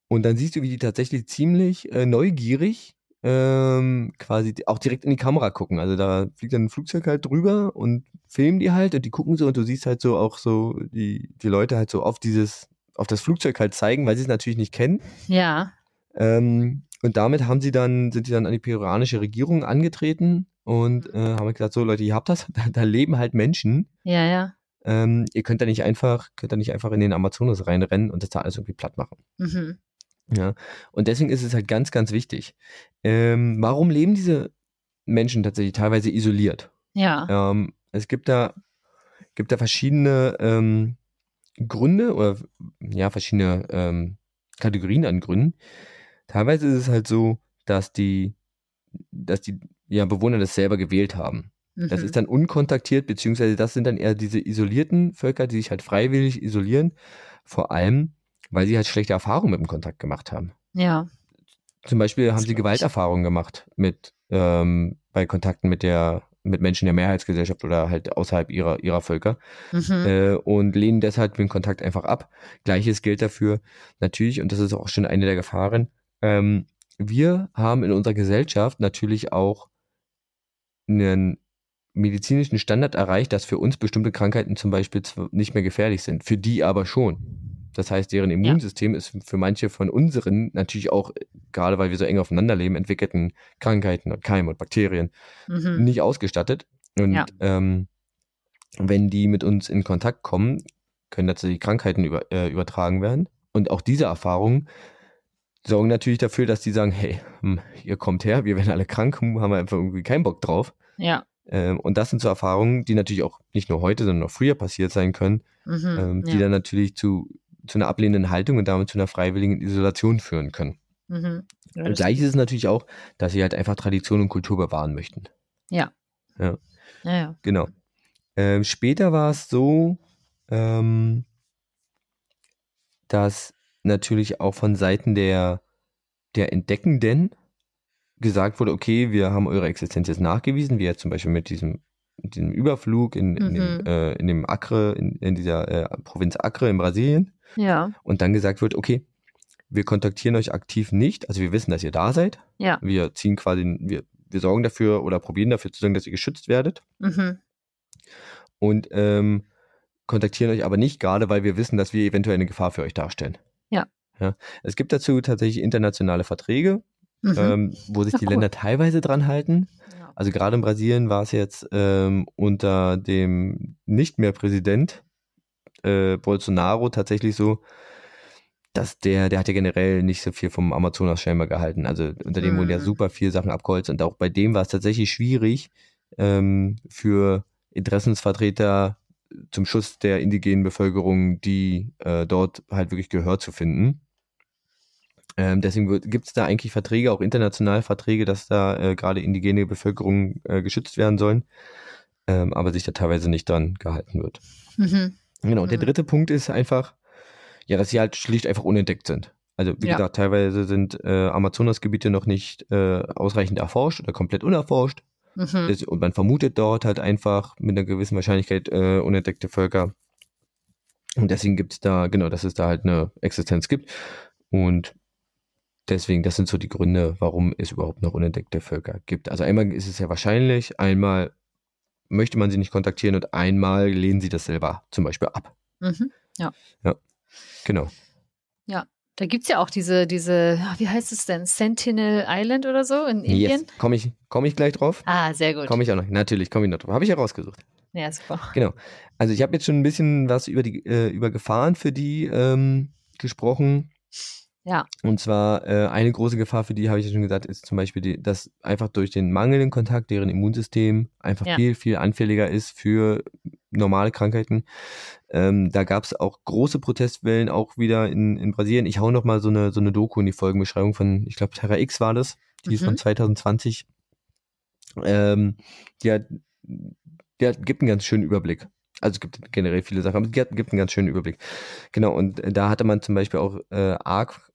Und dann siehst du, wie die tatsächlich ziemlich äh, neugierig ähm, quasi auch direkt in die Kamera gucken. Also da fliegt dann ein Flugzeug halt drüber und filmen die halt und die gucken so und du siehst halt so auch so die, die Leute halt so auf dieses, auf das Flugzeug halt zeigen, weil sie es natürlich nicht kennen. Ja. Ähm, und damit haben sie dann, sind sie dann an die peruanische Regierung angetreten und mhm. äh, haben gesagt, so Leute, ihr habt das, [LAUGHS] da, da leben halt Menschen. Ja, ja. Ähm, ihr könnt da nicht einfach, könnt da nicht einfach in den Amazonas reinrennen und das da alles irgendwie platt machen. Mhm. Ja. Und deswegen ist es halt ganz, ganz wichtig. Ähm, warum leben diese Menschen tatsächlich teilweise isoliert? Ja. Ähm, es gibt da, gibt da verschiedene ähm, Gründe oder ja, verschiedene ähm, Kategorien an Gründen. Teilweise ist es halt so, dass die, dass die ja, Bewohner das selber gewählt haben. Mhm. Das ist dann unkontaktiert, beziehungsweise das sind dann eher diese isolierten Völker, die sich halt freiwillig isolieren, vor allem, weil sie halt schlechte Erfahrungen mit dem Kontakt gemacht haben. Ja. Zum Beispiel haben sie Gewalterfahrungen gemacht mit ähm, bei Kontakten mit der mit Menschen der Mehrheitsgesellschaft oder halt außerhalb ihrer, ihrer Völker mhm. äh, und lehnen deshalb den Kontakt einfach ab. Gleiches gilt dafür natürlich, und das ist auch schon eine der Gefahren, ähm, wir haben in unserer Gesellschaft natürlich auch einen medizinischen Standard erreicht, dass für uns bestimmte Krankheiten zum Beispiel nicht mehr gefährlich sind, für die aber schon. Das heißt, deren Immunsystem ja. ist für manche von unseren natürlich auch, gerade weil wir so eng aufeinander leben, entwickelten Krankheiten und Keime und Bakterien mhm. nicht ausgestattet. Und ja. ähm, wenn die mit uns in Kontakt kommen, können tatsächlich Krankheiten über, äh, übertragen werden. Und auch diese Erfahrungen sorgen natürlich dafür, dass die sagen, hey, hm, ihr kommt her, wir werden alle krank, hm, haben wir einfach irgendwie keinen Bock drauf. Ja. Ähm, und das sind so Erfahrungen, die natürlich auch nicht nur heute, sondern auch früher passiert sein können, mhm, ähm, die ja. dann natürlich zu, zu einer ablehnenden Haltung und damit zu einer freiwilligen Isolation führen können. Mhm. Ja, und gleich ist es natürlich auch, dass sie halt einfach Tradition und Kultur bewahren möchten. Ja. Ja. ja, ja. Genau. Ähm, später war es so, ähm, dass natürlich auch von Seiten der, der Entdeckenden gesagt wurde, okay, wir haben eure Existenz jetzt nachgewiesen, wie jetzt zum Beispiel mit diesem, mit diesem Überflug in, in, mhm. dem, äh, in dem Acre, in, in dieser äh, Provinz Acre in Brasilien. Ja. Und dann gesagt wird, okay, wir kontaktieren euch aktiv nicht, also wir wissen, dass ihr da seid. Ja. Wir ziehen quasi, wir, wir sorgen dafür oder probieren dafür zu sorgen, dass ihr geschützt werdet. Mhm. Und ähm, kontaktieren euch aber nicht, gerade weil wir wissen, dass wir eventuell eine Gefahr für euch darstellen. Ja. ja. Es gibt dazu tatsächlich internationale Verträge, mhm. ähm, wo sich die cool. Länder teilweise dran halten. Ja. Also gerade in Brasilien war es jetzt ähm, unter dem nicht mehr Präsident äh, Bolsonaro tatsächlich so, dass der, der hat ja generell nicht so viel vom Amazonas scheinbar gehalten. Also unter dem mhm. wurden ja mhm. super viele Sachen abgeholzt und auch bei dem war es tatsächlich schwierig ähm, für Interessensvertreter zum Schutz der indigenen Bevölkerung, die äh, dort halt wirklich Gehör zu finden. Ähm, deswegen gibt es da eigentlich Verträge, auch international Verträge, dass da äh, gerade indigene Bevölkerung äh, geschützt werden sollen, ähm, aber sich da teilweise nicht dran gehalten wird. Mhm. Genau, mhm. der dritte Punkt ist einfach, ja, dass sie halt schlicht einfach unentdeckt sind. Also wie ja. gesagt, teilweise sind äh, Amazonasgebiete noch nicht äh, ausreichend erforscht oder komplett unerforscht. Mhm. Und man vermutet dort halt einfach mit einer gewissen Wahrscheinlichkeit äh, unentdeckte Völker. Und deswegen gibt es da, genau, dass es da halt eine Existenz gibt. Und deswegen, das sind so die Gründe, warum es überhaupt noch unentdeckte Völker gibt. Also einmal ist es ja wahrscheinlich, einmal möchte man sie nicht kontaktieren und einmal lehnen sie das selber zum Beispiel ab. Mhm. Ja. Ja, genau. Ja, da gibt es ja auch diese, diese, wie heißt es denn, Sentinel Island oder so in Indien? Yes. Komme ich, komm ich gleich drauf? Ah, sehr gut. Komme ich auch noch, natürlich, komme ich noch drauf. Habe ich ja rausgesucht. Ja, super. Genau. Also ich habe jetzt schon ein bisschen was über die, äh, über Gefahren für die ähm, gesprochen. Ja. Und zwar äh, eine große Gefahr für die, habe ich ja schon gesagt, ist zum Beispiel, die, dass einfach durch den mangelnden Kontakt deren Immunsystem einfach ja. viel, viel anfälliger ist für normale Krankheiten. Ähm, da gab es auch große Protestwellen, auch wieder in, in Brasilien. Ich hau noch mal so eine, so eine Doku in die Folgenbeschreibung von, ich glaube, Terra X war das. Die mhm. ist von 2020. Ähm, die, hat, die hat, gibt einen ganz schönen Überblick. Also es gibt generell viele Sachen, aber es gibt, gibt einen ganz schönen Überblick. Genau, und da hatte man zum Beispiel auch äh, arg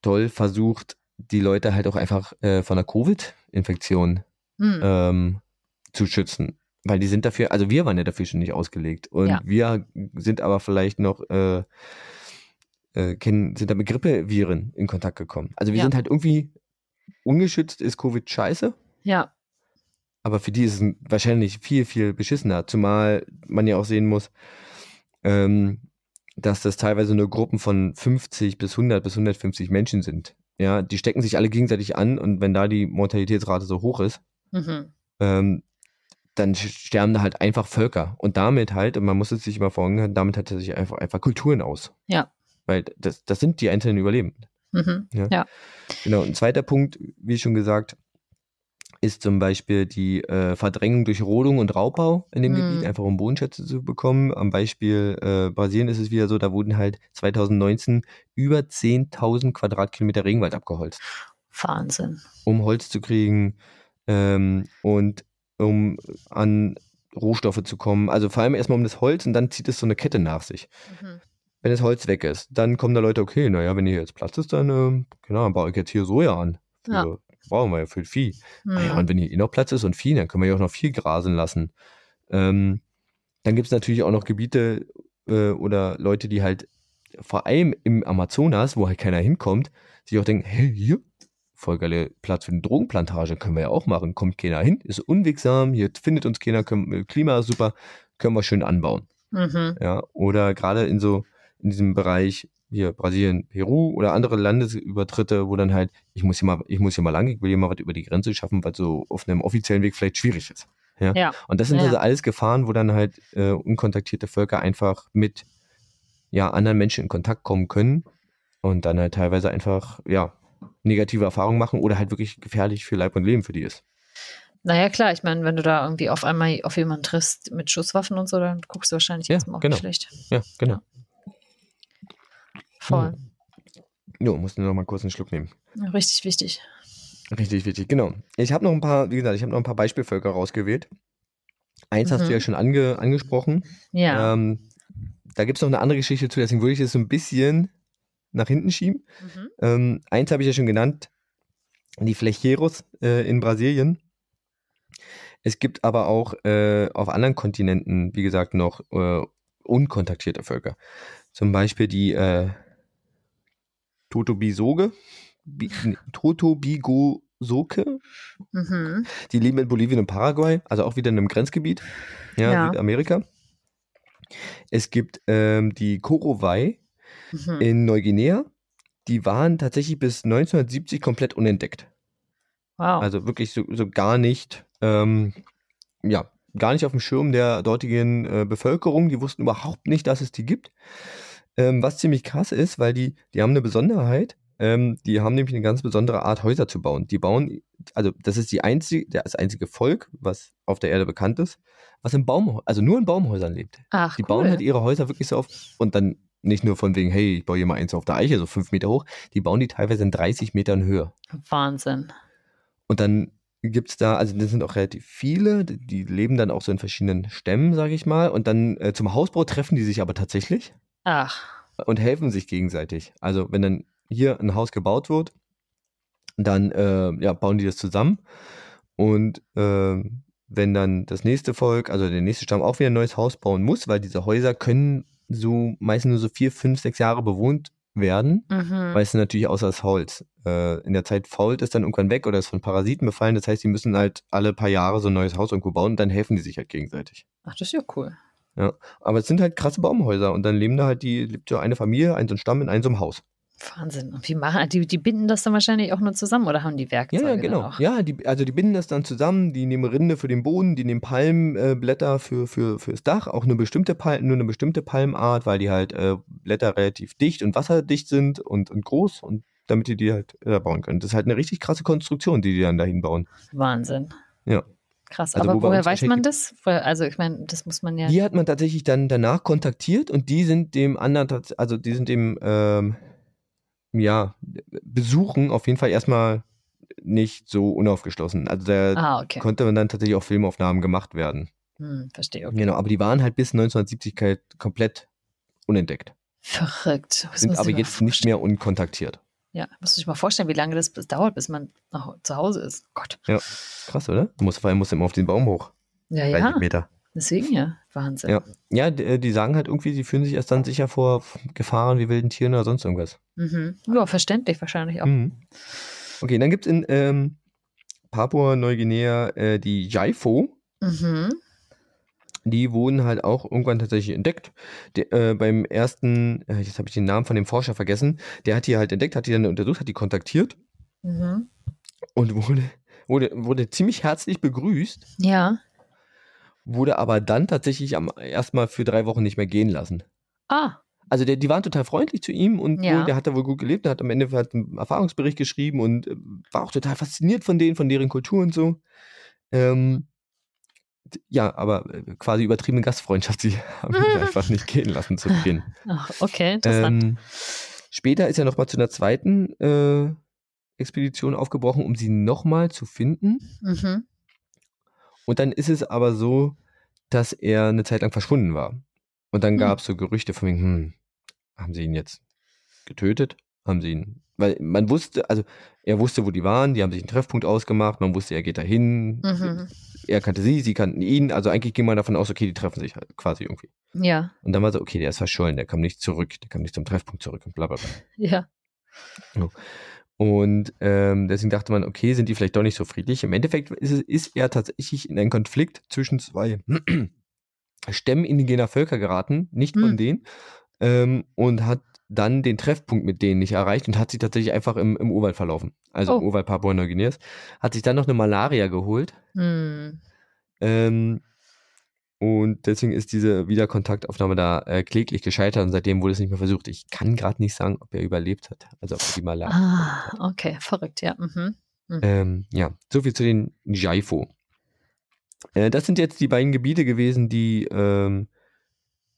toll versucht, die Leute halt auch einfach äh, von der Covid-Infektion mhm. ähm, zu schützen weil die sind dafür, also wir waren ja dafür schon nicht ausgelegt. Und ja. wir sind aber vielleicht noch, äh, äh, kennen, sind da mit Grippeviren in Kontakt gekommen. Also wir ja. sind halt irgendwie ungeschützt, ist Covid scheiße. Ja. Aber für die ist es wahrscheinlich viel, viel beschissener. Zumal man ja auch sehen muss, ähm, dass das teilweise nur Gruppen von 50 bis 100 bis 150 Menschen sind. Ja, die stecken sich alle gegenseitig an und wenn da die Mortalitätsrate so hoch ist, mhm. ähm, dann sterben da halt einfach Völker. Und damit halt, und man muss es sich immer vorstellen, damit hat er sich einfach, einfach Kulturen aus. Ja. Weil das, das sind die einzelnen Überlebenden. Mhm. Ja. ja. Genau. Ein zweiter Punkt, wie schon gesagt, ist zum Beispiel die äh, Verdrängung durch Rodung und Raubbau in dem mhm. Gebiet, einfach um Bodenschätze zu bekommen. Am Beispiel äh, Brasilien ist es wieder so, da wurden halt 2019 über 10.000 Quadratkilometer Regenwald abgeholzt. Wahnsinn. Um Holz zu kriegen ähm, und um an Rohstoffe zu kommen. Also vor allem erstmal um das Holz und dann zieht es so eine Kette nach sich. Mhm. Wenn das Holz weg ist, dann kommen da Leute, okay, naja, wenn hier jetzt Platz ist, dann, äh, genau, baue ich jetzt hier Soja an. Für ja brauchen wir ja für Vieh. Mhm. Ja, und wenn hier eh noch Platz ist und Vieh, dann können wir ja auch noch viel grasen lassen. Ähm, dann gibt es natürlich auch noch Gebiete äh, oder Leute, die halt vor allem im Amazonas, wo halt keiner hinkommt, sich auch denken, hey, hier, voll geile Platz für eine Drogenplantage, können wir ja auch machen, kommt keiner hin, ist unwegsam, hier findet uns keiner, können, Klima ist super, können wir schön anbauen. Mhm. Ja, oder gerade in so, in diesem Bereich hier Brasilien, Peru oder andere Landesübertritte, wo dann halt, ich muss hier mal, ich muss hier mal lang, ich will hier mal was über die Grenze schaffen, was so auf einem offiziellen Weg vielleicht schwierig ist. Ja. ja. Und das sind ja. also alles Gefahren, wo dann halt äh, unkontaktierte Völker einfach mit ja, anderen Menschen in Kontakt kommen können und dann halt teilweise einfach, ja, negative Erfahrungen machen oder halt wirklich gefährlich für Leib und Leben für die ist. Naja, klar, ich meine, wenn du da irgendwie auf einmal auf jemanden triffst mit Schusswaffen und so, dann guckst du wahrscheinlich ja, erstmal auch genau. nicht schlecht. Ja, genau. Voll. Jo, musst du noch mal kurz einen Schluck nehmen. Richtig wichtig. Richtig wichtig, genau. Ich habe noch ein paar, wie gesagt, ich habe noch ein paar Beispielvölker rausgewählt. Eins mhm. hast du mhm. ja schon ange, angesprochen. Ja. Ähm, da gibt es noch eine andere Geschichte zu, deswegen würde ich das so ein bisschen nach hinten schieben. Mhm. Ähm, eins habe ich ja schon genannt, die Flecheros äh, in Brasilien. Es gibt aber auch äh, auf anderen Kontinenten, wie gesagt, noch äh, unkontaktierte Völker. Zum Beispiel die äh, Totobisoge, Bi [LAUGHS] Totobigosoke. Mhm. Die leben in Bolivien und Paraguay, also auch wieder in einem Grenzgebiet, ja, ja. Südamerika. Es gibt ähm, die Korowai mhm. in Neuguinea. Die waren tatsächlich bis 1970 komplett unentdeckt. Wow. Also wirklich so, so gar nicht, ähm, ja, gar nicht auf dem Schirm der dortigen äh, Bevölkerung. Die wussten überhaupt nicht, dass es die gibt. Ähm, was ziemlich krass ist, weil die, die haben eine Besonderheit. Ähm, die haben nämlich eine ganz besondere Art, Häuser zu bauen. Die bauen, also das ist die einzige, das einzige Volk, was auf der Erde bekannt ist, was im Baum, also nur in Baumhäusern lebt. Ach, die cool. bauen halt ihre Häuser wirklich so auf und dann nicht nur von wegen, hey, ich baue hier mal eins auf der Eiche, so fünf Meter hoch, die bauen die teilweise in 30 Metern Höhe. Wahnsinn. Und dann gibt es da, also das sind auch relativ viele, die leben dann auch so in verschiedenen Stämmen, sage ich mal. Und dann äh, zum Hausbau treffen die sich aber tatsächlich. Ach. Und helfen sich gegenseitig. Also wenn dann hier ein Haus gebaut wird, dann äh, ja, bauen die das zusammen. Und äh, wenn dann das nächste Volk, also der nächste Stamm auch wieder ein neues Haus bauen muss, weil diese Häuser können so meistens nur so vier, fünf, sechs Jahre bewohnt werden, mhm. weil es natürlich außer das Holz. Äh, in der Zeit fault es dann irgendwann weg oder ist von Parasiten befallen. Das heißt, die müssen halt alle paar Jahre so ein neues Haus irgendwo bauen und dann helfen die sich halt gegenseitig. Ach, das ist ja cool. Ja, aber es sind halt krasse Baumhäuser und dann leben da halt die, lebt so eine Familie, ein so ein Stamm in einem so einem Haus. Wahnsinn. Und wie machen die, die binden das dann wahrscheinlich auch nur zusammen oder haben die Werkzeuge? Ja, ja genau. Ja, die, also die binden das dann zusammen, die nehmen Rinde für den Boden, die nehmen Palmblätter für, für, fürs Dach, auch eine bestimmte Palm, nur eine bestimmte Palmart, weil die halt äh, Blätter relativ dicht und wasserdicht sind und, und groß und damit die die halt äh, bauen können. Das ist halt eine richtig krasse Konstruktion, die die dann dahin bauen. Wahnsinn. Ja. Krass, also aber wo woher weiß man das? Also ich meine, das muss man ja. Die hat man tatsächlich dann danach kontaktiert und die sind dem anderen, also die sind dem, ähm, ja, Besuchen auf jeden Fall erstmal nicht so unaufgeschlossen. Also da ah, okay. konnte man dann tatsächlich auch Filmaufnahmen gemacht werden. Hm, verstehe, okay. Genau, aber die waren halt bis 1970 halt komplett unentdeckt. Verrückt. Das sind aber jetzt nicht mehr unkontaktiert. Ja, musst du dich mal vorstellen, wie lange das dauert, bis man nach, zu Hause ist. Gott. Ja, krass, oder? Du musst vor allem musst immer auf den Baum hoch. Ja, ja. Meter. Deswegen ja, Wahnsinn. Ja, ja die, äh, die, sagen halt irgendwie, sie fühlen sich erst dann sicher vor Gefahren wie wilden Tieren oder sonst irgendwas. Mhm. Ja, verständlich wahrscheinlich auch. Mhm. Okay, dann gibt es in ähm, Papua-Neuguinea äh, die Jaifo. Mhm die wurden halt auch irgendwann tatsächlich entdeckt. De, äh, beim ersten, äh, jetzt habe ich den Namen von dem Forscher vergessen, der hat die halt entdeckt, hat die dann untersucht, hat die kontaktiert mhm. und wurde, wurde, wurde ziemlich herzlich begrüßt. Ja. Wurde aber dann tatsächlich am erstmal für drei Wochen nicht mehr gehen lassen. Ah. also der, die waren total freundlich zu ihm und ja. wohl, der hat da wohl gut gelebt, der hat am Ende hat einen Erfahrungsbericht geschrieben und äh, war auch total fasziniert von denen, von deren Kultur und so. Ähm, ja, aber äh, quasi übertriebene Gastfreundschaft, sie [LAUGHS] haben mich [LAUGHS] einfach nicht gehen lassen zu Beginn. Ach, okay, interessant. Ähm, später ist er nochmal zu einer zweiten äh, Expedition aufgebrochen, um sie nochmal zu finden. Mhm. Und dann ist es aber so, dass er eine Zeit lang verschwunden war. Und dann hm. gab es so Gerüchte von wegen, hm, haben sie ihn jetzt getötet? Haben sie ihn, weil man wusste, also er wusste, wo die waren, die haben sich einen Treffpunkt ausgemacht, man wusste, er geht dahin, mhm. er kannte sie, sie kannten ihn, also eigentlich ging man davon aus, okay, die treffen sich halt quasi irgendwie. Ja. Und dann war so, okay, der ist verschollen, der kam nicht zurück, der kam nicht zum Treffpunkt zurück und bla bla bla. [LAUGHS] Ja. Und ähm, deswegen dachte man, okay, sind die vielleicht doch nicht so friedlich. Im Endeffekt ist, ist er tatsächlich in einen Konflikt zwischen zwei [CLEARS THROAT] Stämmen indigener Völker geraten, nicht von mhm. denen, ähm, und hat dann den Treffpunkt mit denen nicht erreicht und hat sich tatsächlich einfach im, im Urwald verlaufen. Also oh. im Urwald Papua-Neuguineas. Hat sich dann noch eine Malaria geholt. Mhm. Ähm, und deswegen ist diese Wiederkontaktaufnahme da äh, kläglich gescheitert und seitdem wurde es nicht mehr versucht. Ich kann gerade nicht sagen, ob er überlebt hat. Also ob er die Malaria. Ah, okay, verrückt, ja. Mhm. Mhm. Ähm, ja, soviel zu den Jaifo. Äh, das sind jetzt die beiden Gebiete gewesen, die, ähm,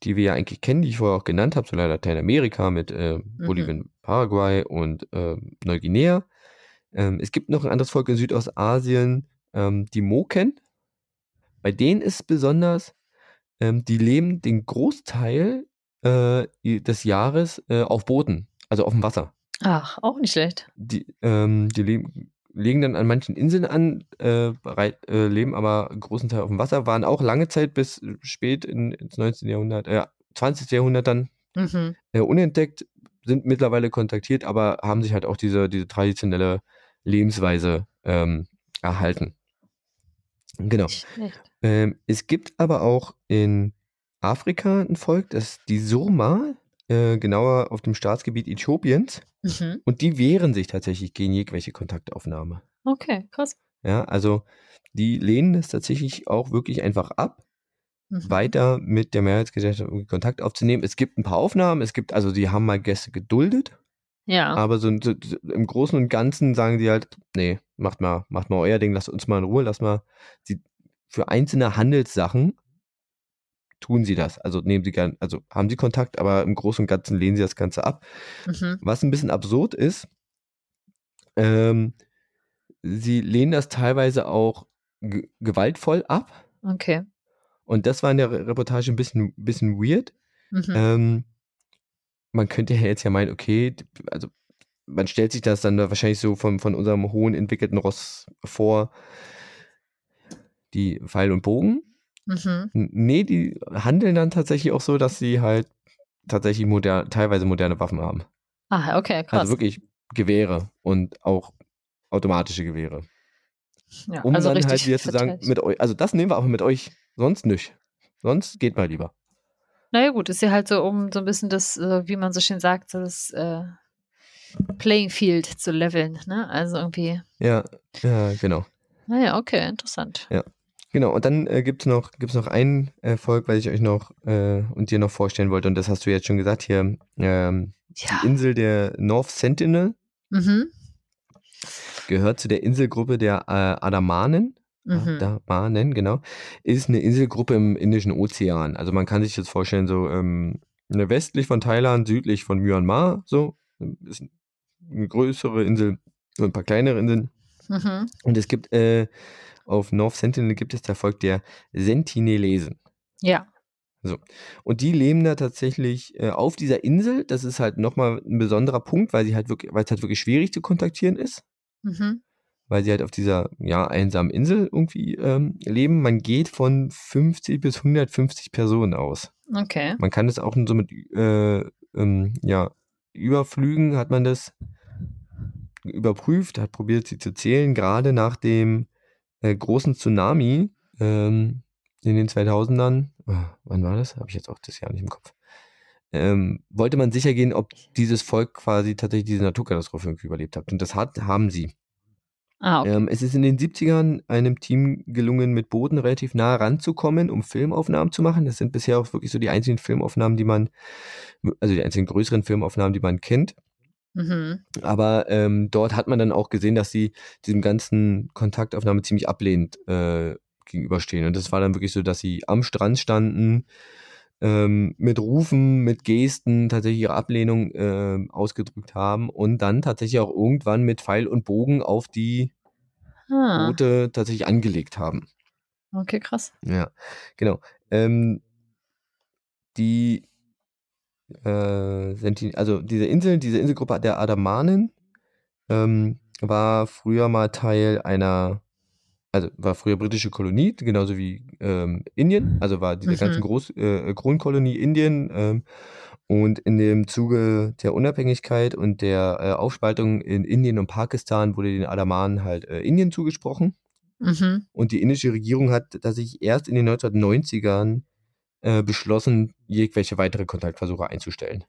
die wir ja eigentlich kennen, die ich vorher auch genannt habe, so Lateinamerika mit äh, mhm. Bolivien, Paraguay und äh, Neuguinea. Ähm, es gibt noch ein anderes Volk in Südostasien, ähm, die Moken. Bei denen ist besonders, ähm, die leben den Großteil äh, des Jahres äh, auf Booten, also auf dem Wasser. Ach, auch nicht schlecht. Die, ähm, die leben legen dann an manchen Inseln an, äh, bereit, äh, leben aber großen Teil auf dem Wasser, waren auch lange Zeit bis spät in, ins 19. Jahrhundert, äh, 20. Jahrhundert dann mhm. äh, unentdeckt, sind mittlerweile kontaktiert, aber haben sich halt auch diese, diese traditionelle Lebensweise ähm, erhalten. Genau. Ähm, es gibt aber auch in Afrika ein Volk, das die Surma, äh, genauer auf dem Staatsgebiet Äthiopiens. Mhm. Und die wehren sich tatsächlich gegen jegliche Kontaktaufnahme. Okay, krass. Ja, also die lehnen es tatsächlich auch wirklich einfach ab, mhm. weiter mit der Mehrheitsgesellschaft Kontakt aufzunehmen. Es gibt ein paar Aufnahmen, es gibt, also die haben mal Gäste geduldet. Ja. Aber so, so, so, im Großen und Ganzen sagen sie halt, nee, macht mal, macht mal euer Ding, lasst uns mal in Ruhe, lasst mal sie für einzelne Handelssachen tun sie das. Also nehmen sie gern, also haben sie Kontakt, aber im Großen und Ganzen lehnen sie das Ganze ab. Mhm. Was ein bisschen absurd ist, ähm, sie lehnen das teilweise auch gewaltvoll ab. Okay. Und das war in der Reportage ein bisschen, bisschen weird. Mhm. Ähm, man könnte ja jetzt ja meinen, okay, also man stellt sich das dann wahrscheinlich so von, von unserem hohen entwickelten Ross vor, die Pfeil und Bogen. Mhm. Nee, die handeln dann tatsächlich auch so, dass sie halt tatsächlich modern, teilweise moderne Waffen haben. Ah, okay, krass. Also wirklich Gewehre und auch automatische Gewehre. Ja, um also dann halt wieder zu sagen, mit euch, also das nehmen wir aber mit euch sonst nicht. Sonst geht mal lieber. Naja, gut, ist ja halt so, um so ein bisschen das, äh, wie man so schön sagt, das äh, Playing Field zu leveln, ne? Also irgendwie. Ja, ja, genau. Naja, okay, interessant. Ja. Genau, und dann äh, gibt es noch, gibt's noch ein Erfolg, was ich euch noch äh, und dir noch vorstellen wollte, und das hast du jetzt schon gesagt hier, ähm, ja. die Insel der North Sentinel mhm. gehört zu der Inselgruppe der äh, Adamanen. Mhm. Adamanen, genau. Ist eine Inselgruppe im Indischen Ozean. Also man kann sich jetzt vorstellen, so ähm, westlich von Thailand, südlich von Myanmar, so. Ist eine größere Insel, so ein paar kleinere Inseln. Mhm. Und es gibt äh, auf North Sentinel gibt es der Volk der Sentinelesen. Ja. So. Und die leben da tatsächlich äh, auf dieser Insel. Das ist halt nochmal ein besonderer Punkt, weil sie halt wirklich, weil es halt wirklich schwierig zu kontaktieren ist. Mhm. Weil sie halt auf dieser ja, einsamen Insel irgendwie ähm, leben. Man geht von 50 bis 150 Personen aus. Okay. Man kann das auch so mit äh, ähm, ja, Überflügen hat man das überprüft, hat probiert sie zu zählen, gerade nach dem äh, großen Tsunami ähm, in den 2000ern, oh, wann war das? Habe ich jetzt auch das Jahr nicht im Kopf. Ähm, wollte man sicher gehen, ob dieses Volk quasi tatsächlich diese Naturkatastrophe irgendwie überlebt hat. Und das hat, haben sie. Ah, okay. Ähm, es ist in den 70ern einem Team gelungen, mit Booten relativ nah ranzukommen, um Filmaufnahmen zu machen. Das sind bisher auch wirklich so die einzigen Filmaufnahmen, die man, also die einzigen größeren Filmaufnahmen, die man kennt. Mhm. Aber ähm, dort hat man dann auch gesehen, dass sie diesem ganzen Kontaktaufnahme ziemlich ablehnend äh, gegenüberstehen. Und das war dann wirklich so, dass sie am Strand standen, ähm, mit Rufen, mit Gesten tatsächlich ihre Ablehnung äh, ausgedrückt haben und dann tatsächlich auch irgendwann mit Pfeil und Bogen auf die Ah, Boote tatsächlich angelegt haben. okay, krass. Ja, genau. Ähm, die äh, Senti also diese Insel, diese Inselgruppe der Adamanen ähm, war früher mal Teil einer, also war früher britische Kolonie, genauso wie ähm, Indien, also war diese Mhm. ganzen Groß, äh, Kronkolonie Indien ähm, und in dem Zuge der Unabhängigkeit und der äh, Aufspaltung in Indien und Pakistan wurde den Adamanen halt äh, Indien zugesprochen Mhm. und die indische Regierung hat tatsächlich erst in den 1990ern äh, beschlossen, jegliche weitere Kontaktversuche einzustellen.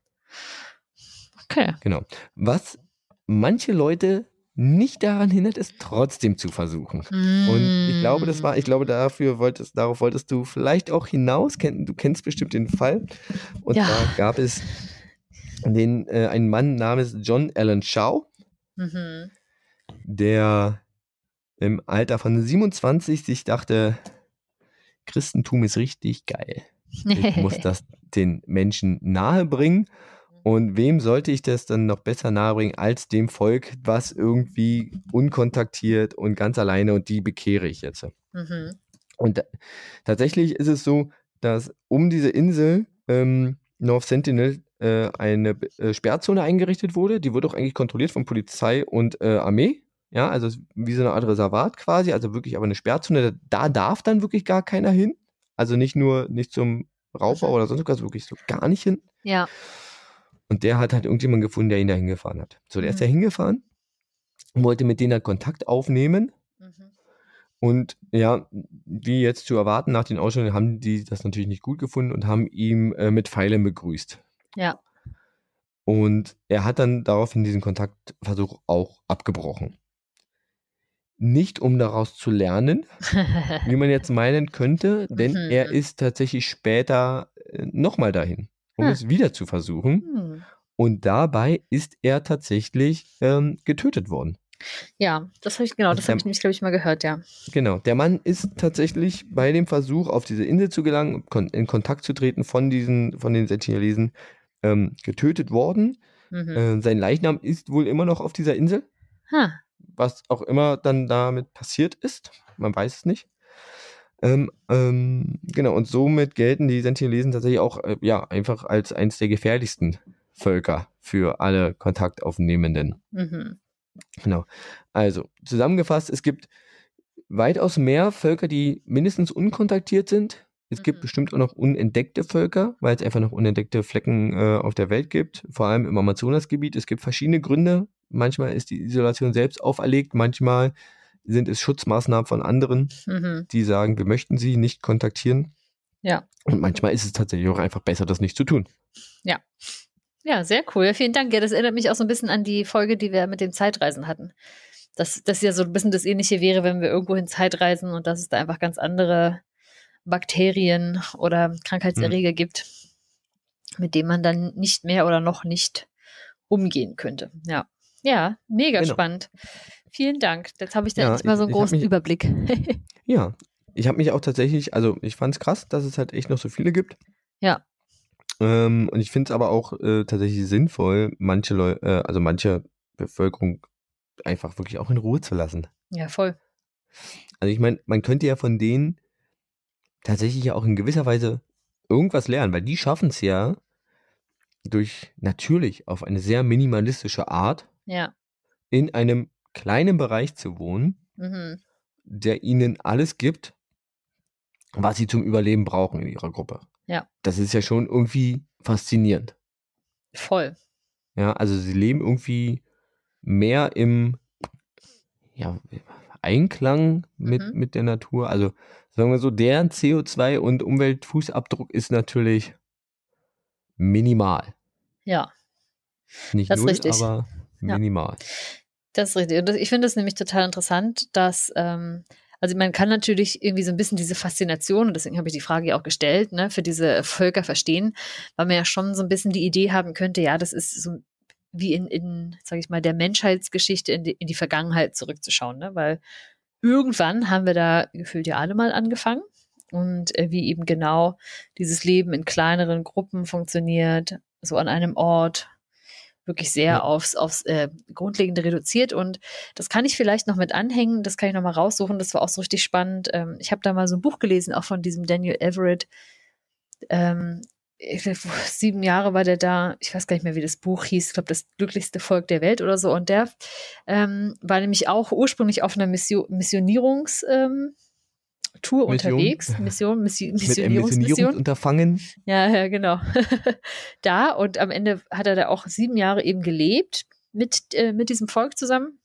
Okay. Genau. Was manche Leute nicht daran hindert, es trotzdem zu versuchen. Und ich glaube, das war, ich glaube, dafür wolltest, darauf wolltest du vielleicht auch hinaus. Du kennst bestimmt den Fall. Und Ja. zwar gab es den, äh, einen Mann namens John Allen Shaw, Mhm. der im Alter von 27 sich dachte, Christentum ist richtig geil. Ich [LAUGHS] muss das den Menschen nahebringen. Und wem sollte ich das dann noch besser nahebringen als dem Volk, was irgendwie unkontaktiert und ganz alleine und die bekehre ich jetzt. Mhm. Und da- tatsächlich ist es so, dass um diese Insel ähm, North Sentinel äh, eine äh, Sperrzone eingerichtet wurde. Die wurde auch eigentlich kontrolliert von Polizei und äh, Armee. Ja, also wie so eine Art Reservat quasi, also wirklich aber eine Sperrzone. Da darf dann wirklich gar keiner hin. Also nicht nur nicht zum Raubbau oder sonst was, wirklich so gar nicht hin. Ja. Und der hat halt irgendjemanden gefunden, der ihn da hingefahren hat. So, der ist Mhm. da hingefahren und wollte mit denen halt Kontakt aufnehmen. Mhm. Und ja, wie jetzt zu erwarten, nach den Ausstellungen haben die das natürlich nicht gut gefunden und haben ihm äh, mit Pfeilen begrüßt. Ja. Und er hat dann daraufhin diesen Kontaktversuch auch abgebrochen. Nicht um daraus zu lernen, [LAUGHS] wie man jetzt meinen könnte, denn Mhm. er ist tatsächlich später äh, nochmal dahin, um Hm. es wieder zu versuchen. Hm. Und dabei ist er tatsächlich ähm, getötet worden. Ja, das habe ich, genau, das habe ich nämlich, glaube ich, mal gehört, ja. Genau, der Mann ist tatsächlich bei dem Versuch, auf diese Insel zu gelangen, kon in Kontakt zu treten von diesen, von den Sentinelesen, ähm, getötet worden. Mhm. Äh, sein Leichnam ist wohl immer noch auf dieser Insel, Ha. Was auch immer dann damit passiert ist. Man weiß es nicht. Ähm, ähm, genau, und somit gelten die Sentinelesen tatsächlich auch äh, ja, einfach als eines der gefährlichsten Völker für alle Kontaktaufnehmenden. Mhm. Genau. Also, zusammengefasst, es gibt weitaus mehr Völker, die mindestens unkontaktiert sind. Es gibt Mhm. bestimmt auch noch unentdeckte Völker, weil es einfach noch unentdeckte Flecken äh, auf der Welt gibt, vor allem im Amazonasgebiet. Es gibt verschiedene Gründe. Manchmal ist die Isolation selbst auferlegt, manchmal sind es Schutzmaßnahmen von anderen, Mhm. die sagen, wir möchten sie nicht kontaktieren. Ja. Und manchmal ist es tatsächlich auch einfach besser, das nicht zu tun. Ja, sehr cool. Vielen Dank. Ja, das erinnert mich auch so ein bisschen an die Folge, die wir mit dem Zeitreisen hatten. Dass das ja so ein bisschen das Ähnliche wäre, wenn wir irgendwo hin Zeitreisen und dass es da einfach ganz andere Bakterien oder Krankheitserreger gibt, mit denen man dann nicht mehr oder noch nicht umgehen könnte. Ja. Ja, mega Genau. spannend. Vielen Dank. Jetzt habe ich da Ja, endlich mal so einen großen mich- Überblick. [LAUGHS] Ja, ich habe mich auch tatsächlich, also ich fand es krass, dass es halt echt noch so viele gibt. Ja. Ähm, und ich finde es aber auch äh, tatsächlich sinnvoll, manche Leute, äh, also manche Bevölkerung einfach wirklich auch in Ruhe zu lassen. ja, voll. Also ich meine, man könnte ja von denen tatsächlich ja auch in gewisser Weise irgendwas lernen, weil die schaffen es ja durch natürlich auf eine sehr minimalistische Art Ja. in einem kleinen Bereich zu wohnen, Mhm. der ihnen alles gibt, was sie zum Überleben brauchen in ihrer Gruppe. Ja. Das ist ja schon irgendwie faszinierend. Voll. Ja, also sie leben irgendwie mehr im ja, Einklang mit, Mhm. mit der Natur. Also sagen wir so, deren CO2 und Umweltfußabdruck ist natürlich minimal. Ja. Nicht Das ist null, richtig. aber Ja. minimal. Das ist richtig. Und ich finde es nämlich total interessant, dass, ähm, also man kann natürlich irgendwie so ein bisschen diese Faszination, und deswegen habe ich die Frage ja auch gestellt, ne, für diese Völker verstehen, weil man ja schon so ein bisschen die Idee haben könnte, ja, das ist so wie in, in sage ich mal, der Menschheitsgeschichte in die, in die Vergangenheit zurückzuschauen, ne? weil irgendwann haben wir da gefühlt ja alle mal angefangen und äh, wie eben genau dieses Leben in kleineren Gruppen funktioniert, so an einem Ort, wirklich sehr ja. aufs, aufs äh, Grundlegende reduziert. Und das kann ich vielleicht noch mit anhängen, das kann ich noch mal raussuchen, das war auch so richtig spannend. Ähm, ich habe da mal so ein Buch gelesen, auch von diesem Daniel Everett. Ähm, sieben Jahre war der da, ich weiß gar nicht mehr, wie das Buch hieß, ich glaube, das glücklichste Volk der Welt oder so. Und der ähm, war nämlich auch ursprünglich auf einer Mission, Missionierungs- ähm, Mission. unterwegs, [LAUGHS] Mission, Mission, Missionierungsmission. Unterfangen. Ja, ja, genau. [LAUGHS] da und am Ende hat er da auch sieben Jahre eben gelebt mit, äh, mit diesem Volk zusammen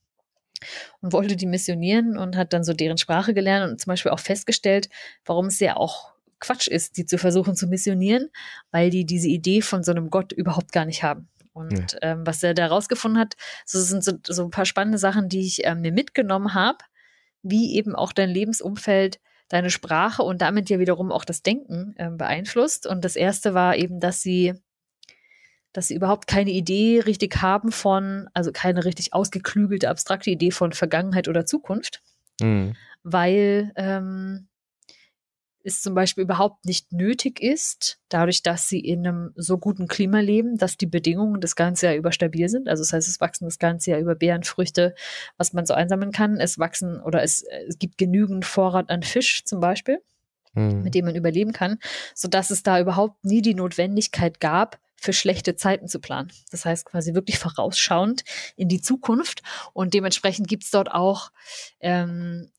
und wollte die missionieren und hat dann so deren Sprache gelernt und zum Beispiel auch festgestellt, warum es ja auch Quatsch ist, die zu versuchen zu missionieren, weil die diese Idee von so einem Gott überhaupt gar nicht haben. Und ja. ähm, was er da rausgefunden hat, so sind so, so ein paar spannende Sachen, die ich ähm, mir mitgenommen habe, wie eben auch dein Lebensumfeld deine Sprache und damit ja wiederum auch das Denken äh, beeinflusst. Und das erste war eben, dass sie, dass sie überhaupt keine Idee richtig haben von, also keine richtig ausgeklügelte, abstrakte Idee von Vergangenheit oder Zukunft. Mhm. Weil ähm, es zum Beispiel überhaupt nicht nötig ist, dadurch, dass sie in einem so guten Klima leben, dass die Bedingungen das ganze Jahr über stabil sind. Also das heißt, es wachsen das ganze Jahr über Beeren, Früchte, was man so einsammeln kann. Es wachsen oder es, es gibt genügend Vorrat an Fisch zum Beispiel, mhm. mit dem man überleben kann, sodass es da überhaupt nie die Notwendigkeit gab, für schlechte Zeiten zu planen. Das heißt quasi wirklich vorausschauend in die Zukunft. Und dementsprechend gibt es dort auch ähm,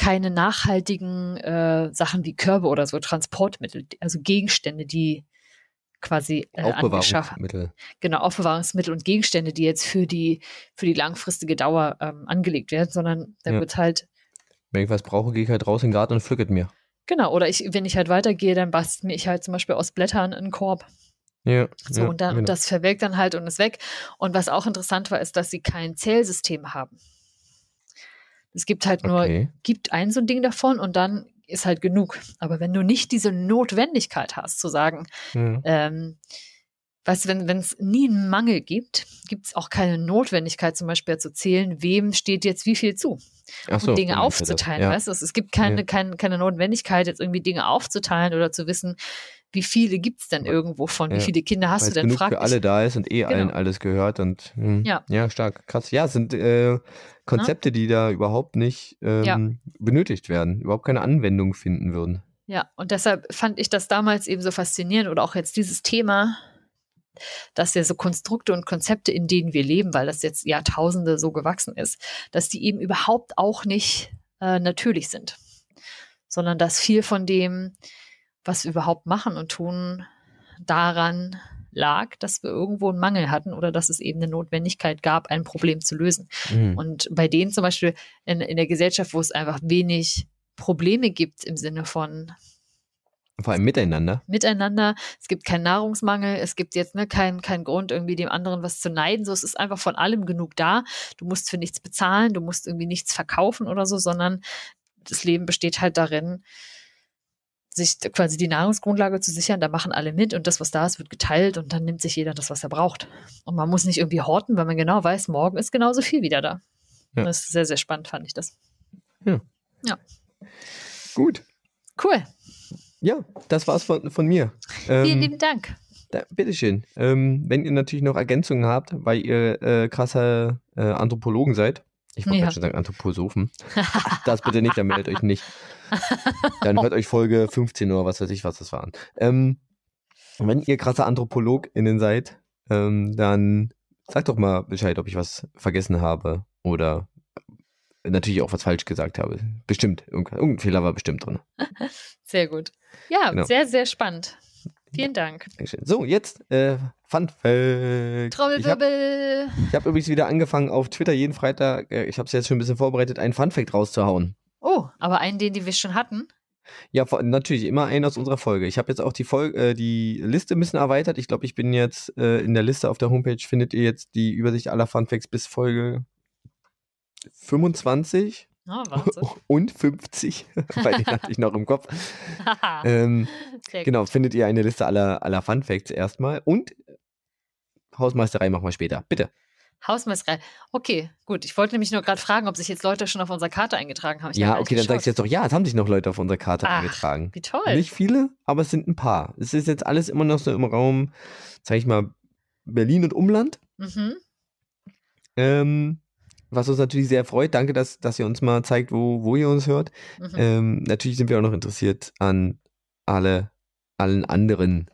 keine nachhaltigen äh, Sachen wie Körbe oder so, Transportmittel, also Gegenstände, die quasi äh, Aufbewahrungsmittel. Genau, Aufbewahrungsmittel und Gegenstände, die jetzt für die, für die langfristige Dauer ähm, angelegt werden, sondern da ja. wird halt. Wenn ich was brauche, gehe ich halt raus in den Garten und pflücke mir. Genau, oder ich, wenn ich halt weitergehe, dann bastel mir ich halt zum Beispiel aus Blättern einen Korb. Ja. So, ja, und, dann, genau. und das verwelkt dann halt und ist weg. Und was auch interessant war, ist, dass sie kein Zählsystem haben. Es gibt halt nur, okay. gibt ein so ein Ding davon und dann ist halt genug. Aber wenn du nicht diese Notwendigkeit hast, zu sagen, mhm. ähm, weißt du, wenn es nie einen Mangel gibt, gibt es auch keine Notwendigkeit, zum Beispiel zu zählen, wem steht jetzt wie viel zu. Ach so, und Dinge aufzuteilen, ja. weißt du? Es gibt keine, ja. keine, keine Notwendigkeit, jetzt irgendwie Dinge aufzuteilen oder zu wissen, wie viele gibt es denn irgendwo von? Ja. Wie viele Kinder hast Weil du denn? genug Frag für alle da ist und eh genau. allen alles gehört und mh, hm, ja. ja, stark, krass. Ja, sind äh, Konzepte, die da überhaupt nicht ähm, ja. benötigt werden, überhaupt keine Anwendung finden würden. Ja, und deshalb fand ich das damals eben so faszinierend oder auch jetzt dieses Thema, dass ja so Konstrukte und Konzepte, in denen wir leben, weil das jetzt Jahrtausende so gewachsen ist, dass die eben überhaupt auch nicht äh, natürlich sind, sondern dass viel von dem, was wir überhaupt machen und tun, daran lag, dass wir irgendwo einen Mangel hatten oder dass es eben eine Notwendigkeit gab, ein Problem zu lösen. Mhm. Und bei denen zum Beispiel in, in der Gesellschaft, wo es einfach wenig Probleme gibt im Sinne von vor allem miteinander. Miteinander. Es gibt keinen Nahrungsmangel. Es gibt jetzt ne, keinen kein Grund, irgendwie dem anderen was zu neiden. So, es ist einfach von allem genug da. Du musst für nichts bezahlen. Du musst irgendwie nichts verkaufen oder so, sondern das Leben besteht halt darin, sich quasi die Nahrungsgrundlage zu sichern, da machen alle mit und das, was da ist, wird geteilt und dann nimmt sich jeder das, was er braucht. Und man muss nicht irgendwie horten, weil man genau weiß, morgen ist genauso viel wieder da. Ja. Das ist sehr, sehr spannend, fand ich das. Ja. Ja. Gut. Cool. Ja, das war's von, von mir. Vielen ähm, lieben Dank. Da, bitteschön. Ähm, wenn ihr natürlich noch Ergänzungen habt, weil ihr äh, krasser äh, Anthropologen seid, ich wollte ja. schon sagen Anthroposophen, [LAUGHS] das bitte nicht, dann meldet euch nicht. [LAUGHS] Dann hört euch Folge 15 oder was weiß ich, was das war. Ähm, wenn ihr krasse AnthropologInnen seid, ähm, dann sagt doch mal Bescheid, ob ich was vergessen habe oder natürlich auch was falsch gesagt habe. Bestimmt. Irgendein Fehler war bestimmt drin. [LAUGHS] Sehr gut. Ja, genau. sehr, sehr spannend. Vielen Dank. So, jetzt äh, Fun Fact. Trommelwirbel. Ich habe hab übrigens wieder angefangen auf Twitter jeden Freitag, äh, ich habe es jetzt schon ein bisschen vorbereitet, einen Fun Fact rauszuhauen. Oh, aber einen, den die wir schon hatten? Ja, natürlich, immer einen aus unserer Folge. Ich habe jetzt auch die, Folge, äh, die Liste ein bisschen erweitert. Ich glaube, ich bin jetzt äh, in der Liste auf der Homepage, findet ihr jetzt die Übersicht aller Funfacts bis Folge 25 oh, [LAUGHS] und 50, [LAUGHS] weil die hatte ich noch im Kopf. [LAUGHS] ähm, genau, findet ihr eine Liste aller, aller Fun Facts erstmal. Und Hausmeisterei machen wir später. Bitte. Hausmeisterei. Okay, gut. Ich wollte nämlich nur gerade fragen, ob sich jetzt Leute schon auf unserer Karte eingetragen haben. Ich ja, okay, dann sagst du jetzt doch, ja, es haben sich noch Leute auf unserer Karte Ach, eingetragen. Wie toll. Nicht viele, aber es sind ein paar. Es ist jetzt alles immer noch so im Raum, sag ich mal, Berlin und Umland. Mhm. Ähm, was uns natürlich sehr freut. Danke, dass, dass ihr uns mal zeigt, wo, wo ihr uns hört. Mhm. Ähm, natürlich sind wir auch noch interessiert an alle, allen anderen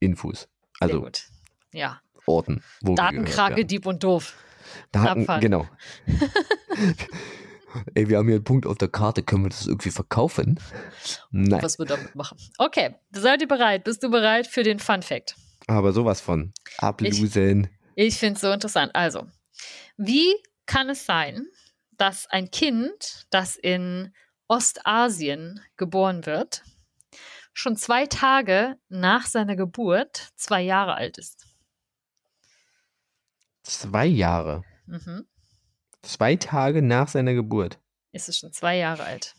Infos. Also, sehr gut. Ja. Orten. Datenkrake, Dieb und Doof. Daten, genau. [LAUGHS] Ey, wir haben hier einen Punkt auf der Karte, können wir das irgendwie verkaufen? Nein. Was wir damit machen. Okay, seid ihr bereit? Bist du bereit für den Fun Fact? Aber sowas von. Ablusen. Ich, ich finde es so interessant. Also, wie kann es sein, dass ein Kind, das in Ostasien geboren wird, schon zwei Tage nach seiner Geburt zwei Jahre alt ist? Zwei Jahre. Mhm. Zwei Tage nach seiner Geburt. Ist es schon zwei Jahre alt.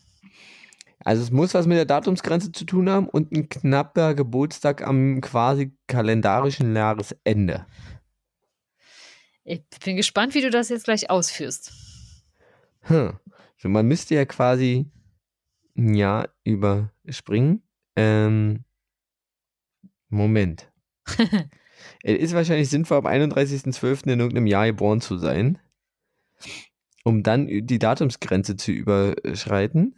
Also es muss was mit der Datumsgrenze zu tun haben und ein knapper Geburtstag am quasi kalendarischen Jahresende. Ich bin gespannt, wie du das jetzt gleich ausführst. Hm. So, man müsste ja quasi ein Jahr überspringen. Ähm, Moment. [LAUGHS] Es ist wahrscheinlich sinnvoll, am 31.12. in irgendeinem Jahr geboren zu sein, um dann die Datumsgrenze zu überschreiten.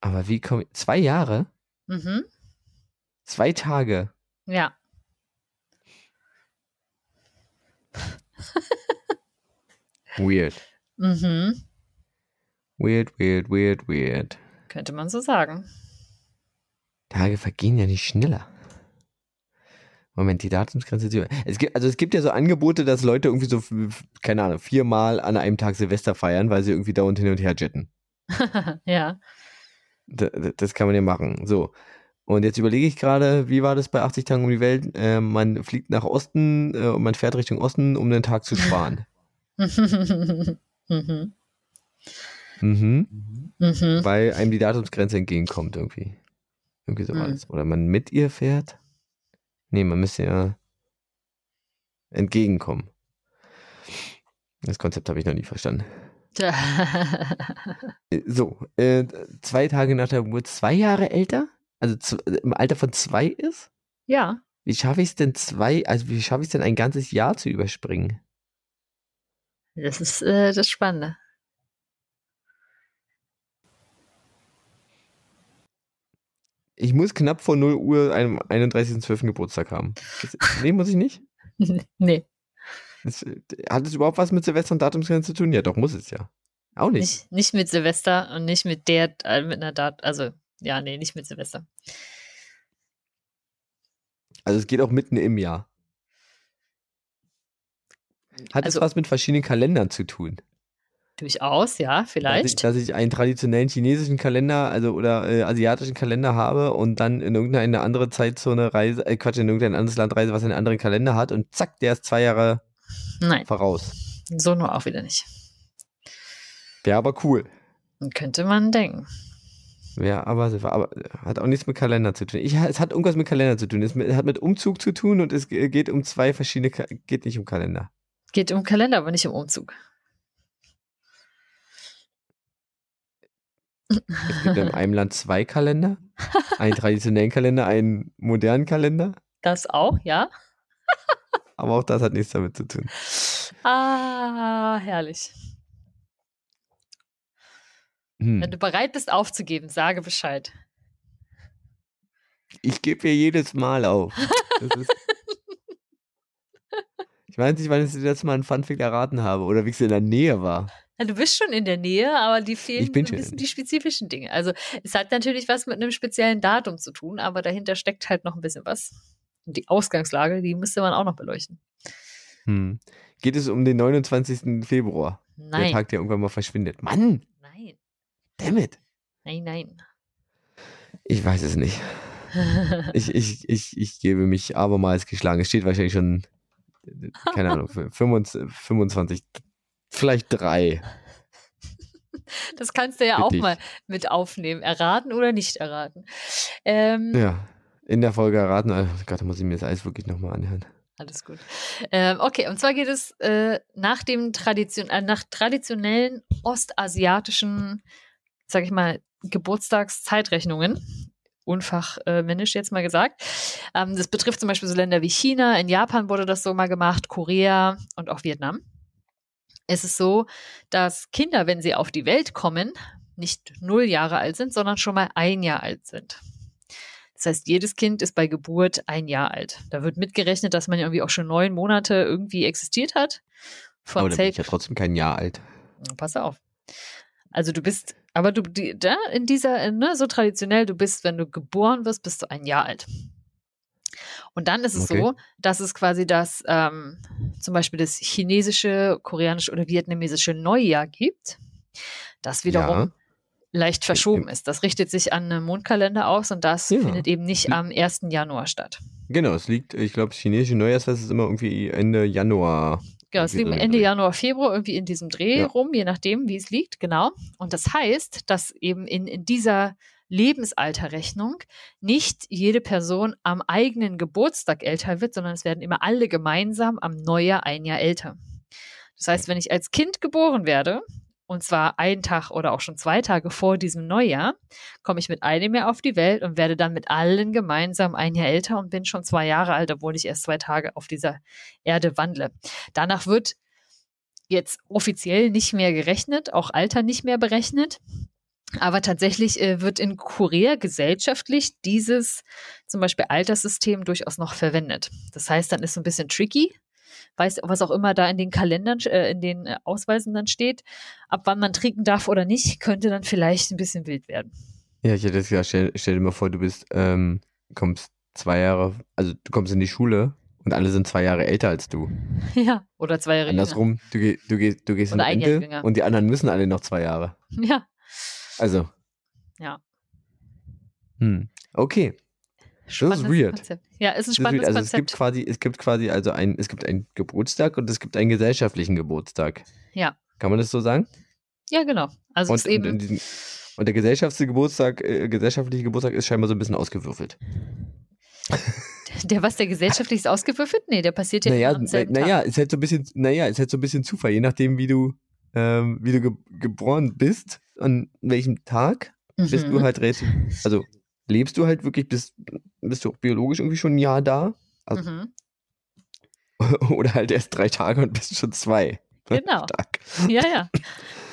Aber wie komme ich. Zwei Jahre? Mhm. Zwei Tage. Ja. weird. Mhm. Weird, weird, weird, weird. Könnte man so sagen. Tage vergehen ja nicht schneller. Moment, die Datumsgrenze. Es gibt, also es gibt ja so Angebote, dass Leute irgendwie so, keine Ahnung, viermal an einem Tag Silvester feiern, weil sie irgendwie dauernd hin und her jetten. [LAUGHS] ja. Das, das, kann man ja machen. So. Und jetzt überlege ich gerade, wie war das bei 80 Tagen um die Welt? Äh, man fliegt nach Osten äh, und man fährt Richtung Osten, um den Tag zu sparen. [LAUGHS] mhm. Mhm. Mhm. Weil einem die Datumsgrenze entgegenkommt irgendwie. Irgendwie sowas. Mhm. Oder man mit ihr fährt. Nee, man müsste ja entgegenkommen. Das Konzept habe ich noch nie verstanden. [LAUGHS] so, äh, zwei Tage nach der Geburt, zwei Jahre älter? Also zu, im Alter von zwei ist? Ja. Wie schaffe ich es denn zwei, also wie schaffe ich es denn ein ganzes Jahr zu überspringen? Das ist äh, das Spannende. Ich muss knapp vor 0 Uhr einem 31.12. Geburtstag haben. Das, nee, muss ich nicht? [LAUGHS] nee. Das, hat es überhaupt was mit Silvester und Datumsgrenze zu tun? Ja, doch, muss es ja. Auch nicht. Nicht, nicht mit Silvester und nicht mit der, äh, mit einer Dat, also, ja, nee, nicht mit Silvester. Also es geht auch mitten im Jahr. Hat also, es was mit verschiedenen Kalendern zu tun? Durchaus, ja, vielleicht. Dass ich, dass ich, einen traditionellen chinesischen Kalender, also oder äh, asiatischen Kalender habe und dann in irgendeine andere Zeitzone reise, äh, Quatsch, in irgendein anderes Land reise, was einen anderen Kalender hat und zack, der ist zwei Jahre Nein. voraus. So nur auch wieder nicht. Wäre aber cool. Könnte man denken. Ja, aber, aber hat auch nichts mit Kalender zu tun. Ich, es hat irgendwas mit Kalender zu tun. Es hat mit Umzug zu tun und es geht um zwei verschiedene, geht nicht um Kalender. Geht um Kalender, aber nicht um Umzug. Es gibt in einem Land zwei Kalender. Einen traditionellen Kalender, einen modernen Kalender. Das auch, ja. [LAUGHS] Aber auch das hat nichts damit zu tun. Ah, herrlich. Hm. Wenn du bereit bist aufzugeben, sage Bescheid. Ich gebe hier jedes Mal auf. [LAUGHS] ich weiß nicht, wann ich das letzte Mal einen Funfact erraten habe oder wie es in der Nähe war. Ja, du bist schon in der Nähe, aber die fehlen ein bisschen die spezifischen Dinge. Also es hat natürlich was mit einem speziellen Datum zu tun, aber dahinter steckt halt noch ein bisschen was. Und die Ausgangslage, die müsste man auch noch beleuchten. Hm. Geht es um den 29. Februar? Nein. Der Tag, der irgendwann mal verschwindet. Mann! Nein. Damn it. Nein, nein. Ich weiß es nicht. [LAUGHS] ich, ich, ich, ich gebe mich abermals geschlagen. Es steht wahrscheinlich schon keine Ahnung, [LAUGHS] 25, vielleicht drei. Das kannst du ja auch dich. mal mit aufnehmen. Erraten oder nicht erraten. Ähm, ja, in der Folge erraten. Oh Gott, da muss ich mir das Eis wirklich nochmal anhören. Alles gut. Ähm, okay, und zwar geht es äh, nach dem Tradition, äh, nach traditionellen ostasiatischen, sag ich mal, Geburtstagszeitrechnungen. Unfachmännisch äh, jetzt mal gesagt. Ähm, das betrifft zum Beispiel so Länder wie China, in Japan wurde das so mal gemacht, Korea und auch Vietnam. Es ist so, dass Kinder, wenn sie auf die Welt kommen, nicht null Jahre alt sind, sondern schon mal ein Jahr alt sind. Das heißt, jedes Kind ist bei Geburt ein Jahr alt. Da wird mitgerechnet, dass man irgendwie auch schon neun Monate irgendwie existiert hat. Von aber dann bin ich ja trotzdem kein Jahr alt. Pass auf. Also du bist, aber du, die, da in dieser, ne, so traditionell, du bist, wenn du geboren wirst, bist du ein Jahr alt. Und dann ist es okay. so, dass es quasi das, ähm, zum Beispiel das chinesische, koreanische oder vietnamesische Neujahr gibt. Das wiederum ja leicht verschoben ist. Das richtet sich an einen Mondkalender aus und das ja. findet eben nicht am 1. Januar statt. Genau, es liegt, ich glaube, das chinesische Neujahrsfest ist immer irgendwie Ende Januar. Genau, es liegt Ende Januar, Februar irgendwie in diesem Dreh ja. rum, je nachdem, wie es liegt, genau. Und das heißt, dass eben in, in dieser Lebensalterrechnung nicht jede Person am eigenen Geburtstag älter wird, sondern es werden immer alle gemeinsam am Neujahr ein Jahr älter. Das heißt, wenn ich als Kind geboren werde, und zwar einen Tag oder auch schon zwei Tage vor diesem Neujahr, komme ich mit einem Jahr auf die Welt und werde dann mit allen gemeinsam ein Jahr älter und bin schon zwei Jahre alt, obwohl ich erst zwei Tage auf dieser Erde wandle. Danach wird jetzt offiziell nicht mehr gerechnet, auch Alter nicht mehr berechnet. Aber tatsächlich äh, wird in Korea gesellschaftlich dieses zum Beispiel Alterssystem durchaus noch verwendet. Das heißt, dann ist so ein bisschen tricky, weiß, was auch immer da in den Kalendern, äh, in den äh, Ausweisen dann steht, ab wann man trinken darf oder nicht, könnte dann vielleicht ein bisschen wild werden. Ja, ich hätte es gesagt, stell, stell, dir mal vor, du bist, ähm, kommst zwei Jahre, also du kommst in die Schule und alle sind zwei Jahre älter als du. [LAUGHS] Ja, oder zwei Jahre Andersrum, du, geh, du, geh, du gehst oder in Rente und die anderen müssen alle noch zwei Jahre. Ja. Also. Ja. Hm. Okay. Das ist weird. Konzept. Ja, ist ein spannendes also Konzept. Es gibt quasi, es gibt quasi also ein, es gibt einen Geburtstag und es gibt einen gesellschaftlichen Geburtstag. Ja. Kann man das so sagen? Ja, genau. Also und, ist eben und, diesen, und der gesellschaftliche Geburtstag, äh, gesellschaftliche Geburtstag ist scheinbar so ein bisschen ausgewürfelt. [LAUGHS] Der was, der gesellschaftlich ist ausgewürfelt? Nee, der passiert ja naja, am selben naja, ist halt so ein bisschen, naja, ist halt so ein bisschen Zufall, je nachdem, wie du, ähm, wie du ge geboren bist, an welchem Tag, mhm. bist du mhm. halt also lebst du halt wirklich, bist, bist du auch biologisch irgendwie schon ein Jahr da? Also, mhm. [LAUGHS] Oder halt erst drei Tage und bist schon zwei. Genau. Stark. Ja, ja. [LAUGHS]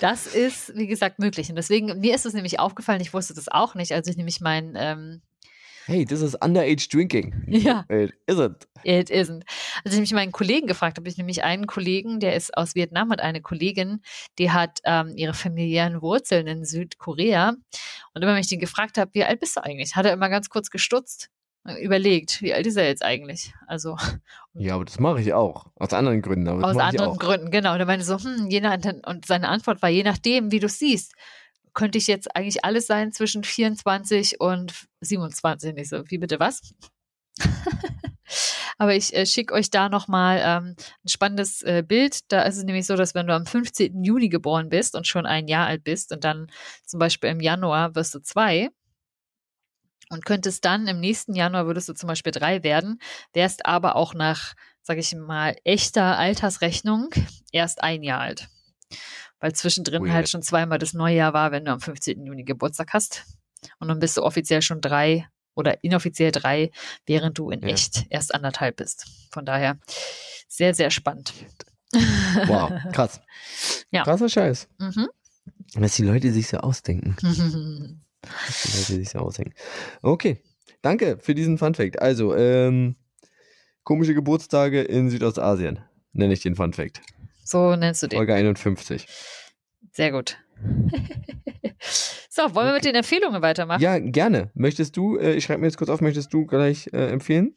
Das ist, wie gesagt, möglich. Und deswegen, mir ist es nämlich aufgefallen, ich wusste das auch nicht, als ich nämlich mein ähm, hey, this is underage drinking. Ja. It isn't. It isn't. Als ich mich meinen Kollegen gefragt habe, ich nämlich einen Kollegen, der ist aus Vietnam und eine Kollegin, die hat ähm, ihre familiären Wurzeln in Südkorea. Und immer wenn ich den gefragt habe, wie alt bist du eigentlich, hat er immer ganz kurz gestutzt überlegt, wie alt ist er jetzt eigentlich? Also. [LAUGHS] Ja, aber das mache ich auch. Aus anderen Gründen. aus anderen Gründen, genau. Und er meinte so, hm, je nach, und seine Antwort war, je nachdem, wie du es siehst könnte ich jetzt eigentlich alles sein zwischen 24 und 27. Nicht so, wie bitte was? [LAUGHS] Aber ich äh, schicke euch da nochmal ähm, ein spannendes äh, Bild. Da ist es nämlich so, dass wenn du am 15. Juni geboren bist und schon ein Jahr alt bist und dann zum Beispiel im Januar wirst du zwei und könntest dann im nächsten Januar würdest du zum Beispiel drei werden, wärst aber auch nach, sage ich mal, echter Altersrechnung erst ein Jahr alt weil zwischendrin Weird. halt schon zweimal das Neujahr war, wenn du am 15. Juni Geburtstag hast. Und dann bist du offiziell schon drei oder inoffiziell drei, während du in ja. echt erst anderthalb bist. Von daher sehr, sehr spannend. Wow, krass. [LAUGHS] ja. Krasser Scheiß. Mhm. Was die Leute sich so ausdenken. [LAUGHS] Was die Leute sich so ausdenken. Okay, danke für diesen Funfact. Also, ähm, komische Geburtstage in Südostasien, nenne ich den Funfact. So nennst du den. Folge 51. Sehr gut. [LAUGHS] so, wollen okay. wir mit den Empfehlungen weitermachen? Ja, gerne. Möchtest du, äh, ich schreibe mir jetzt kurz auf, möchtest du gleich äh, empfehlen?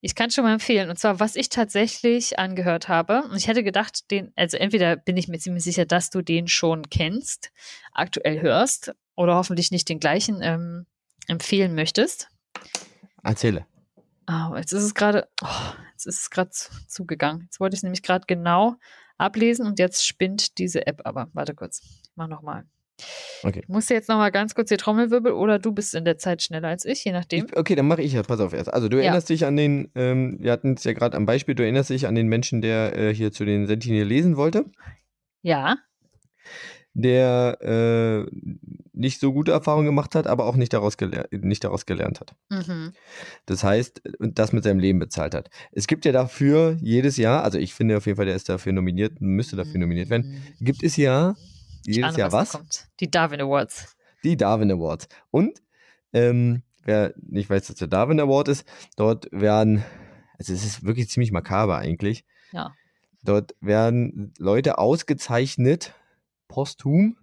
Ich kann schon mal empfehlen. Und zwar, was ich tatsächlich angehört habe. Und ich hätte gedacht, den, also entweder bin ich mir ziemlich sicher, dass du den schon kennst, aktuell hörst, oder hoffentlich nicht den gleichen ähm, empfehlen möchtest. Erzähle. Oh, jetzt ist es gerade, oh, Jetzt ist es gerade zugegangen. Jetzt wollte ich es nämlich gerade genau ablesen und jetzt spinnt diese App aber. Warte kurz. Ich mach nochmal. Okay. Ich muss jetzt nochmal ganz kurz die Trommelwirbel oder du bist in der Zeit schneller als ich, je nachdem. Ich, okay, dann mache ich ja. Pass auf erst. Also du erinnerst ja. dich an den, ähm, wir hatten es ja gerade am Beispiel, du erinnerst dich an den Menschen, der äh, hier zu den Sentinel lesen wollte? Ja. Der äh, nicht so gute Erfahrungen gemacht hat, aber auch nicht daraus, nicht daraus gelernt hat. Mhm. Das heißt, das mit seinem Leben bezahlt hat. Es gibt ja dafür jedes Jahr, also ich finde auf jeden Fall, der ist dafür nominiert, müsste dafür nominiert werden, mhm. gibt es ja jedes Ahne, Jahr was? was? Die Darwin Awards. Die Darwin Awards. Und ähm, wer nicht weiß, was der Darwin Award ist, dort werden, also es ist wirklich ziemlich makaber eigentlich. Ja. Dort werden Leute ausgezeichnet, posthum,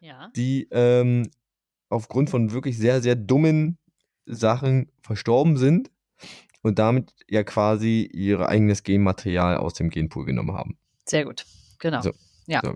ja. die ähm, aufgrund von wirklich sehr, sehr dummen Sachen verstorben sind und damit ja quasi ihr eigenes Genmaterial aus dem Genpool genommen haben. Sehr gut, genau. So. Ja. So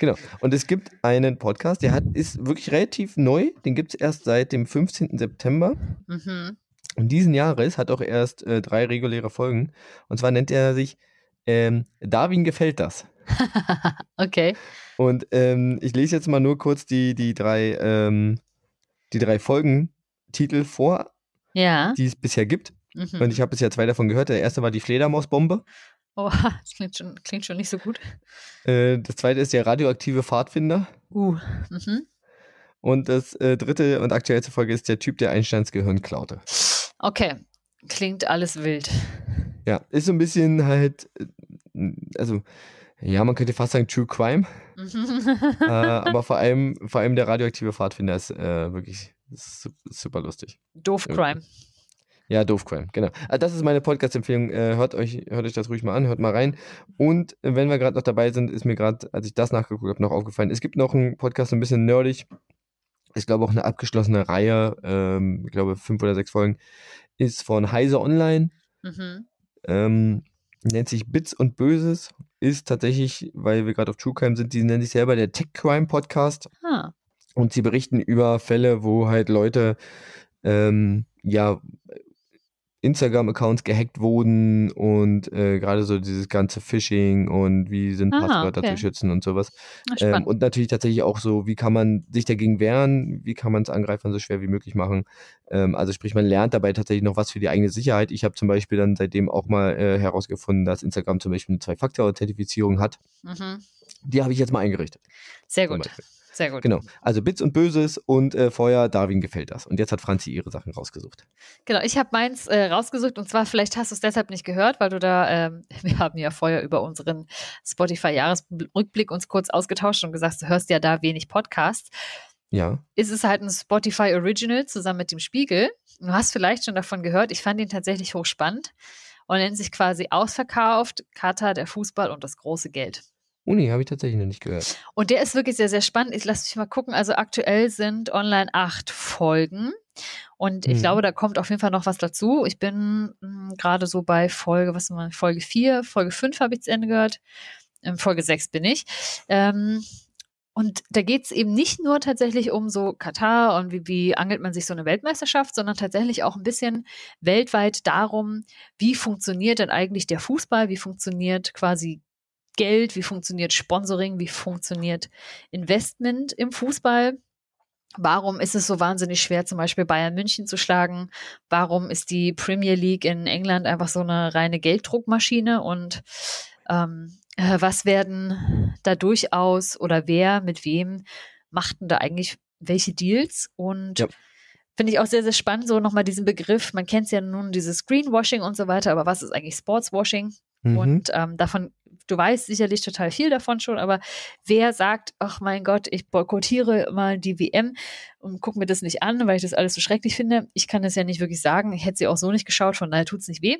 genau. Und es gibt einen Podcast, der hat, ist wirklich relativ neu. Den gibt es erst seit dem 15. September. Mhm. Und diesen Jahres hat auch erst äh, drei reguläre Folgen. Und zwar nennt er sich ähm, Darwin gefällt das. [LAUGHS] okay. Und ähm, ich lese jetzt mal nur kurz die, die drei, ähm, die drei Folgentitel vor, ja. die es bisher gibt. Mhm. Und ich habe bisher zwei davon gehört. Der erste war die Fledermausbombe. Oh, das klingt schon, klingt schon nicht so gut. Äh, das zweite ist der radioaktive Pfadfinder. Uh, mhm. Und das äh, dritte und aktuellste Folge ist der Typ, der Einsteins Gehirn klaute. Okay, klingt alles wild. Ja, ist so ein bisschen halt, äh, also ja, man könnte fast sagen True Crime. [LAUGHS] äh, aber vor allem, vor allem der radioaktive Pfadfinder ist äh, wirklich super lustig. Doof Crime. Ja, Doof Crime, genau. Also das ist meine Podcast-Empfehlung. Äh, hört, euch, hört euch das ruhig mal an, hört mal rein. Und wenn wir gerade noch dabei sind, ist mir gerade, als ich das nachgeguckt habe, noch aufgefallen. Es gibt noch einen Podcast, ein bisschen nerdig. Ich glaube auch eine abgeschlossene Reihe, ähm, ich glaube fünf oder sechs Folgen, ist von Heise Online. Mhm. Ähm, nennt sich Bits und Böses, ist tatsächlich, weil wir gerade auf True Crime sind, die nennen sich selber der Tech Crime Podcast. Ah. Und sie berichten über Fälle, wo halt Leute ähm, ja Instagram-Accounts gehackt wurden und äh, gerade so dieses ganze Phishing und wie sind Aha, Passwörter okay. zu schützen und sowas. Ähm, und natürlich tatsächlich auch so, wie kann man sich dagegen wehren, wie kann man es Angreifern so schwer wie möglich machen. Ähm, also sprich, man lernt dabei tatsächlich noch was für die eigene Sicherheit. Ich habe zum Beispiel dann seitdem auch mal äh, herausgefunden, dass Instagram zum Beispiel eine Zwei-Faktor-Authentifizierung hat. Mhm. Die habe ich jetzt mal eingerichtet. Sehr gut. Sehr gut. Genau. Also Bits und Böses und äh, vorher Darwin gefällt das. Und jetzt hat Franzi ihre Sachen rausgesucht. Genau, ich habe meins äh, rausgesucht und zwar, vielleicht hast du es deshalb nicht gehört, weil du da, ähm, [LAUGHS] wir haben ja vorher über unseren Spotify-Jahresrückblick uns kurz ausgetauscht und gesagt, du hörst ja da wenig Podcasts. Ja. Ist es halt ein Spotify Original zusammen mit dem Spiegel. Du hast vielleicht schon davon gehört. Ich fand ihn tatsächlich hochspannend und nennt sich quasi Ausverkauft, Katar, der Fußball und das große Geld. Uni habe ich tatsächlich noch nicht gehört. Und der ist wirklich sehr, sehr spannend. Ich lasse mich mal gucken. Also aktuell sind online acht Folgen. Und ich mhm. glaube, da kommt auf jeden Fall noch was dazu. Ich bin hm, gerade so bei Folge, was mal, Folge 4, Folge 5 habe ich zu Ende gehört. In Folge 6 bin ich. Ähm, und da geht es eben nicht nur tatsächlich um so Katar und wie, wie angelt man sich so eine Weltmeisterschaft, sondern tatsächlich auch ein bisschen weltweit darum, wie funktioniert denn eigentlich der Fußball, wie funktioniert quasi Geld, wie funktioniert Sponsoring, wie funktioniert Investment im Fußball. Warum ist es so wahnsinnig schwer, zum Beispiel Bayern München zu schlagen? Warum ist die Premier League in England einfach so eine reine Gelddruckmaschine? Und ähm, äh, was werden da durchaus oder wer mit wem machten da eigentlich welche Deals? Und ja. finde ich auch sehr, sehr spannend, so nochmal diesen Begriff. Man kennt es ja nun, dieses Greenwashing und so weiter, aber was ist eigentlich Sportswashing? Mhm. Und ähm, davon du weißt sicherlich total viel davon schon, aber wer sagt, ach mein Gott, ich boykottiere mal die WM und gucke mir das nicht an, weil ich das alles so schrecklich finde. Ich kann das ja nicht wirklich sagen. Ich hätte sie auch so nicht geschaut, von daher tut es nicht weh.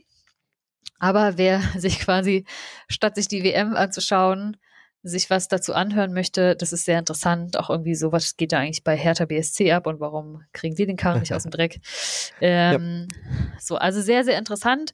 Aber wer [LAUGHS] sich quasi, statt sich die WM anzuschauen, sich was dazu anhören möchte, das ist sehr interessant. Auch irgendwie so, was geht da eigentlich bei Hertha BSC ab und warum kriegen die den Karren nicht aus dem Dreck? [LAUGHS] Ähm, ja. So, also sehr, sehr interessant.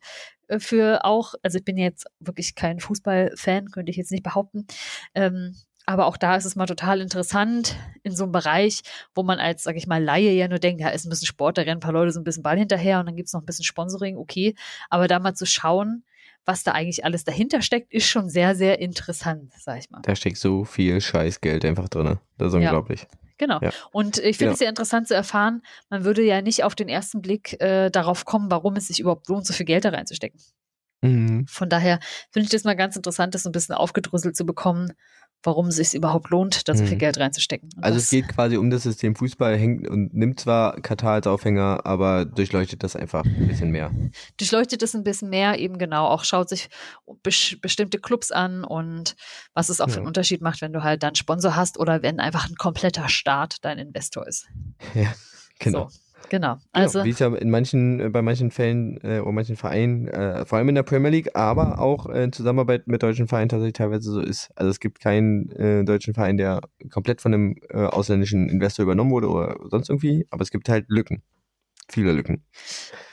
Äh, für auch, also ich bin jetzt wirklich kein Fußballfan, könnte ich jetzt nicht behaupten. Ähm, aber auch da ist es mal total interessant in so einem Bereich, wo man als, sag ich mal, Laie ja nur denkt, ja, ist ein bisschen Sport, da rennen ein paar Leute so ein bisschen Ball hinterher und dann gibt's noch ein bisschen Sponsoring, okay. Aber da mal zu schauen, was da eigentlich alles dahinter steckt, ist schon sehr, sehr interessant, sag ich mal. Da steckt so viel Scheißgeld einfach drin. Das ist unglaublich. Ja. Genau. Ja. Und ich finde genau. es sehr interessant zu erfahren, man würde ja nicht auf den ersten Blick äh, darauf kommen, warum es sich überhaupt lohnt, so viel Geld da reinzustecken. Mhm. Von daher finde ich das mal ganz interessant, das so ein bisschen aufgedröselt zu bekommen, warum es sich überhaupt lohnt, da so viel mhm. Geld reinzustecken. Und also es geht quasi um das System Fußball, hängt und nimmt zwar Katar als Aufhänger, aber durchleuchtet das einfach ein bisschen mehr. Durchleuchtet es ein bisschen mehr, eben genau, auch schaut sich bestimmte Clubs an und was es auch für einen Unterschied macht, wenn du halt dann Sponsor hast oder wenn einfach ein kompletter Staat dein Investor ist. [LAUGHS] Ja, genau. So. Genau. Also, genau, wie es ja in manchen, äh, bei manchen Fällen äh, oder manchen Vereinen, äh, vor allem in der Premier League, aber auch in Zusammenarbeit mit deutschen Vereinen tatsächlich teilweise so ist. Also es gibt keinen äh, deutschen Verein, der komplett von einem äh, ausländischen Investor übernommen wurde oder sonst irgendwie, aber es gibt halt Lücken. Viele Lücken.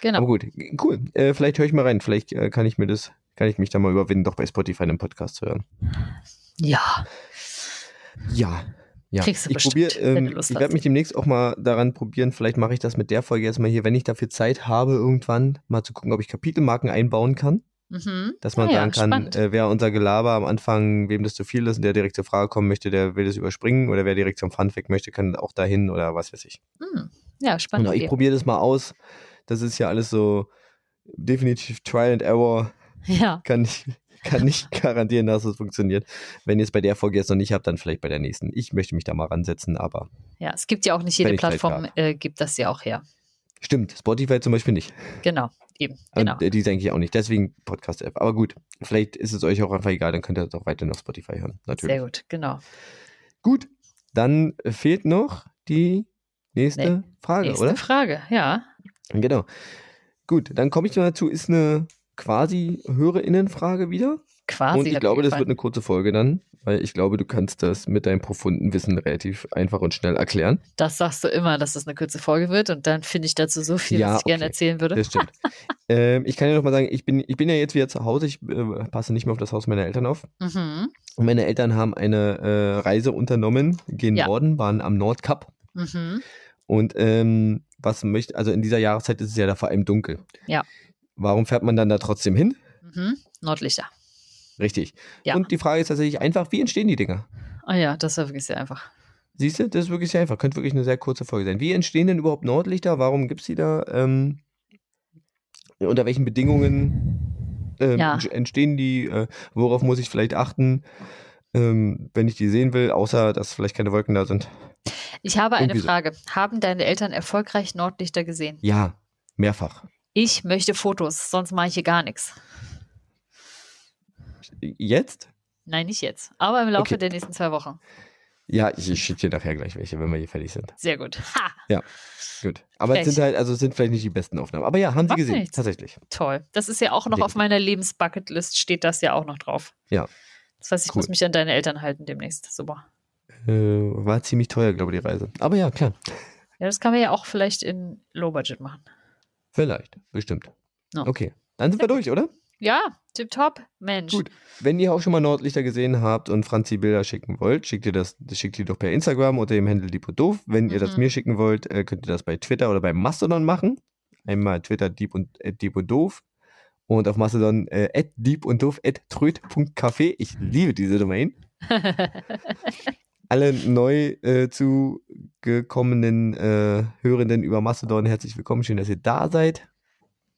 Genau. Aber gut, cool. Äh, vielleicht höre ich mal rein. Vielleicht kann ich mir das, kann ich mich da mal überwinden, doch bei Spotify einen Podcast zu hören. Ja. Ja, ja, Kriegst du ich probier, ähm, ich werde mich demnächst auch mal daran probieren. Vielleicht mache ich das mit der Folge jetzt mal hier, wenn ich dafür Zeit habe, irgendwann mal zu gucken, ob ich Kapitelmarken einbauen kann. Mhm. Dass man ja, sagen kann, äh, wer unser Gelaber am Anfang, wem das zu viel ist und der direkt zur Frage kommen möchte, der will das überspringen oder wer direkt zum Funfact möchte, kann auch dahin oder was weiß ich. Mhm. Ja, spannend. Genau, ich probiere das mal aus. Das ist ja alles so definitiv Trial and Error. Ja. Kann ich, [LAUGHS] kann nicht garantieren, dass es funktioniert. Wenn ihr es bei der Folge jetzt noch nicht habt, dann vielleicht bei der nächsten. Ich möchte mich da mal ransetzen, aber. Ja, es gibt ja auch nicht jede Plattform, äh, gibt das ja auch her. Stimmt, Spotify zum Beispiel nicht. Genau, eben. Genau. Und die denke ich auch nicht. Deswegen Podcast-App. Aber gut, vielleicht ist es euch auch einfach egal, dann könnt ihr doch weiterhin auf Spotify hören. Natürlich. Sehr gut, genau. Gut, dann fehlt noch die nächste nee, Frage, nächste oder? Frage, ja. Genau. Gut, dann komme ich noch dazu. Ist eine quasi Hörerinnenfrage wieder. Quasi. Und ich glaube, das wird eine kurze Folge dann, weil ich glaube, du kannst das mit deinem profunden Wissen relativ einfach und schnell erklären. Das sagst du immer, dass das eine kurze Folge wird und dann finde ich dazu so viel, ja, was ich okay. gerne erzählen würde. Das stimmt. [LAUGHS] ähm, ich kann ja noch mal sagen, ich bin, ich bin ja jetzt wieder zu Hause, ich äh, passe nicht mehr auf das Haus meiner Eltern auf. Mhm. Und meine Eltern haben eine äh, Reise unternommen, gehen ja. Norden, waren am Nordkap. Mhm. Und ähm, was möchte, also in dieser Jahreszeit ist es ja da vor allem dunkel. Ja. Warum fährt man dann da trotzdem hin? Mhm. Nordlichter. Richtig. Ja. Und die Frage ist tatsächlich einfach, wie entstehen die Dinger? Ah ja, das ist wirklich sehr einfach. Siehst du, das ist wirklich sehr einfach. Könnte wirklich eine sehr kurze Folge sein. Wie entstehen denn überhaupt Nordlichter? Warum gibt es die da? Ähm, unter welchen Bedingungen ähm, ja. entstehen die? Äh, worauf muss ich vielleicht achten, ähm, wenn ich die sehen will, außer dass vielleicht keine Wolken da sind? Ich habe eine Frage. Haben deine Eltern erfolgreich Nordlichter gesehen? Ja, mehrfach. Ich möchte Fotos, sonst mache ich hier gar nichts. Jetzt? Nein, nicht jetzt, aber im Laufe okay. der nächsten zwei Wochen. Ja, ich schicke dir nachher gleich welche, wenn wir hier fertig sind. Sehr gut. Ha! Ja, gut. Aber es sind halt, also sind vielleicht nicht die besten Aufnahmen. Aber ja, haben sie gesehen, nichts. tatsächlich. Toll. Das ist ja auch noch auf meiner Lebensbucketlist, steht das ja auch noch drauf. Ja. Das heißt, ich cool. muss mich an deine Eltern halten demnächst. Super. Äh, war ziemlich teuer, glaube ich, die Reise. Aber ja, klar. Ja, das kann man ja auch vielleicht in Low Budget machen. Vielleicht, bestimmt. No. Okay, dann sind wir durch, oder? Ja, tipptopp, Mensch. Gut, wenn ihr auch schon mal Nordlichter gesehen habt und Franzi Bilder schicken wollt, schickt ihr das, das schickt ihr doch per Instagram unter dem Handle Doof. Wenn mhm. ihr das mhm. mir schicken wollt, äh, könnt ihr das bei Twitter oder bei Mastodon machen. Einmal Twitter Deep und, äh, Deep und Doof und auf Mastodon äh, Deep und Doof at tröd.café. Ich liebe diese Domain. [LAUGHS] alle neu äh, zugekommenen äh, Hörenden über Mastodon herzlich willkommen. Schön, dass ihr da seid.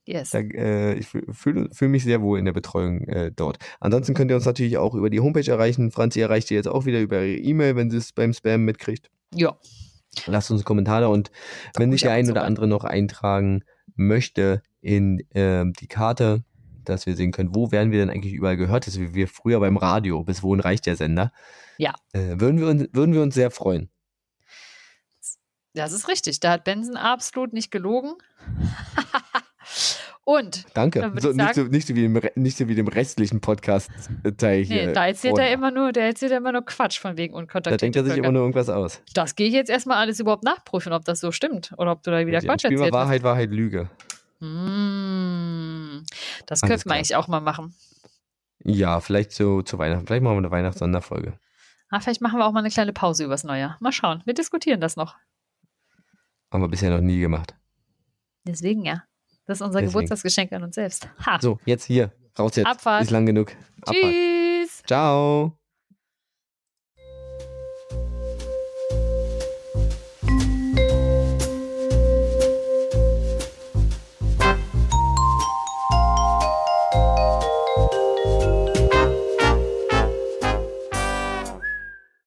Yes. Da, äh, ich fühle fühl mich sehr wohl in der Betreuung äh, dort. Ansonsten könnt ihr uns natürlich auch über die Homepage erreichen. Franzi erreicht ihr jetzt auch wieder über ihre E-Mail, wenn sie es beim Spam mitkriegt. Ja. Lasst uns Kommentare und da wenn sich der ein oder andere noch eintragen möchte in äh, die Karte, dass wir sehen können, wo werden wir denn eigentlich überall gehört, das ist wie wir früher beim Radio, bis wohin reicht der Sender. Ja. Äh, würden, wir uns, würden wir uns sehr freuen. Das ist richtig. Da hat Benson absolut nicht gelogen. [LAUGHS] Und. Danke. So, nicht, so, nicht, so wie im, nicht so wie dem restlichen Podcast-Teil hier. Nee, da erzählt er immer nur, der erzählt er immer nur Quatsch von wegen unkontaktiert. Da denkt er sich immer nur irgendwas aus. Das gehe ich jetzt erstmal alles überhaupt nachprüfen, ob das so stimmt oder ob du da wieder also Quatsch erzählst. Wahrheit, Wahrheit, Lüge. Mm, das könnten wir eigentlich auch mal machen. Ja, vielleicht so zu Weihnachten. Vielleicht machen wir eine Weihnachtssonderfolge. Ah, vielleicht machen wir auch mal eine kleine Pause übers Neujahr. Mal schauen. Wir diskutieren das noch. Haben wir bisher noch nie gemacht. Deswegen ja. Das ist unser Deswegen. Geburtstagsgeschenk an uns selbst. Ha. So, jetzt hier. Raus jetzt. Abfahrt. Ist lang genug. Abfahrt. Tschüss. Ciao.